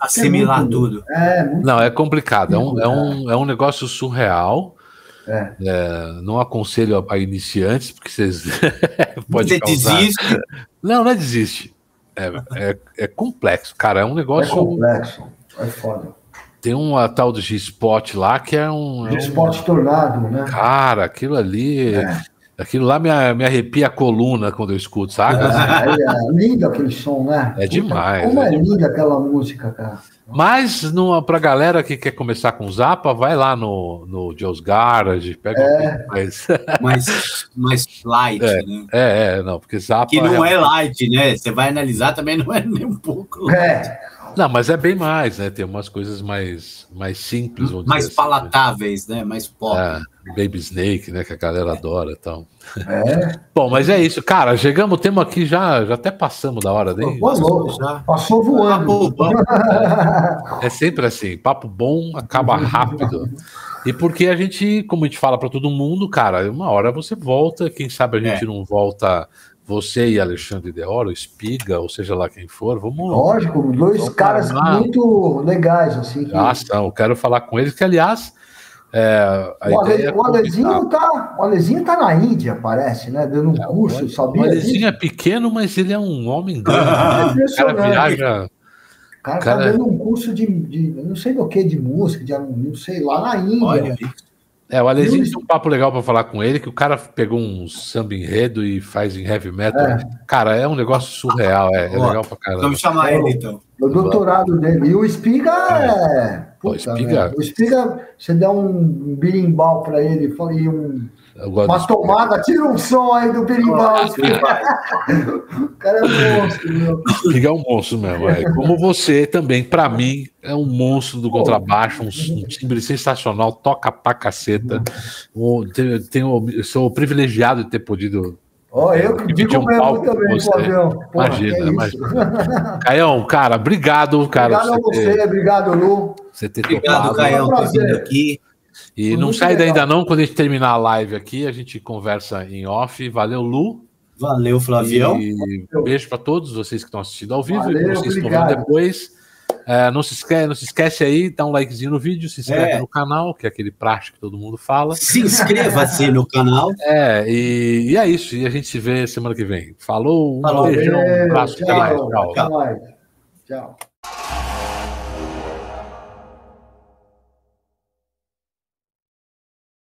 assimilar é muito, tudo. É, muito, não, é complicado. É um, é, um, é um negócio surreal. É. É, não aconselho a, iniciantes, porque vocês pode Você causar... desiste? Não, não é desiste. É, é, é, complexo, cara. É um negócio. É complexo, é foda. Tem uma tal de G-Spot lá que é um. G-Spot um... tornado, né? Cara, aquilo ali. É. Aquilo lá me, me arrepia a coluna quando eu escuto, sabe? É, é lindo aquele som, né? É demais. Como é, é linda aquela música, cara. Mas numa, pra galera que quer começar com Zapa, vai lá no, no Joe's Garage, pega é. mais... mais, mais light, é, né? É, é, não, porque Zapa. Que não é, é light, né? Você vai analisar também não é nem um pouco. Light. É. Não, mas é bem mais, né? Tem umas coisas mais, mais simples. Mais assim, né? palatáveis, né? Mais pop. É, Baby Snake, né? Que a galera adora então. É. Bom, mas é isso, cara. Chegamos, temos aqui já, já até passamos da hora dele. Passou, passou voando. É sempre assim, papo bom acaba rápido. E porque a gente, como a gente fala para todo mundo, cara, uma hora você volta, quem sabe a gente é. não volta você e Alexandre de Oro, Espiga, ou seja lá quem for, vamos. Lógico, dois vamos caras muito legais, assim. Que... Ah, são. Quero falar com eles, que, aliás. É, o, Ale, é o, Alezinho tá, o Alezinho tá na Índia, parece, né? Dando um é, curso, o, sabia? O Alezinho é pequeno, mas ele é um homem grande. Né? o cara viaja. O cara, tá cara tá dando um curso de, de não sei do que, de música, de não sei, lá na Índia. Olha, é, o Alezinho tem um papo legal para falar com ele, que o cara pegou um samba enredo e faz em heavy metal. É. Cara, é um negócio surreal, é, é legal pra caramba. Vamos chamar ele, então. O doutorado dele. E o Espiga é... Puta, o Espiga... o Espiga, você dá um birimbau para ele e um uma tomada, tira um som aí do berimbau. o cara é um monstro, meu. Liga é um monstro mesmo. É. Como você também, para mim, é um monstro do contrabaixo, um, um timbre sensacional, toca pra caceta. Um, tenho, tenho, sou privilegiado de ter podido Ó, oh, eu que digo um mesmo também, Flavião. Imagina, é imagina. Caião, cara, obrigado, cara. Obrigado a você, ter, obrigado, Lu. Você ter obrigado, Caião, por vir aqui. E não sai ainda não, quando a gente terminar a live aqui, a gente conversa em off. Valeu, Lu. Valeu, Flavião. E beijo para todos vocês que estão assistindo ao vivo Valeu, e vocês estão vendo depois. É, não, se esquece, não se esquece aí, dá um likezinho no vídeo, se inscreve é. no canal, que é aquele prático que todo mundo fala. Se inscreva-se no canal. É, e, e, é isso. E a gente se vê semana que vem. Falou, um Falou. beijão, um abraço. Tchau, tchau. tchau. tchau.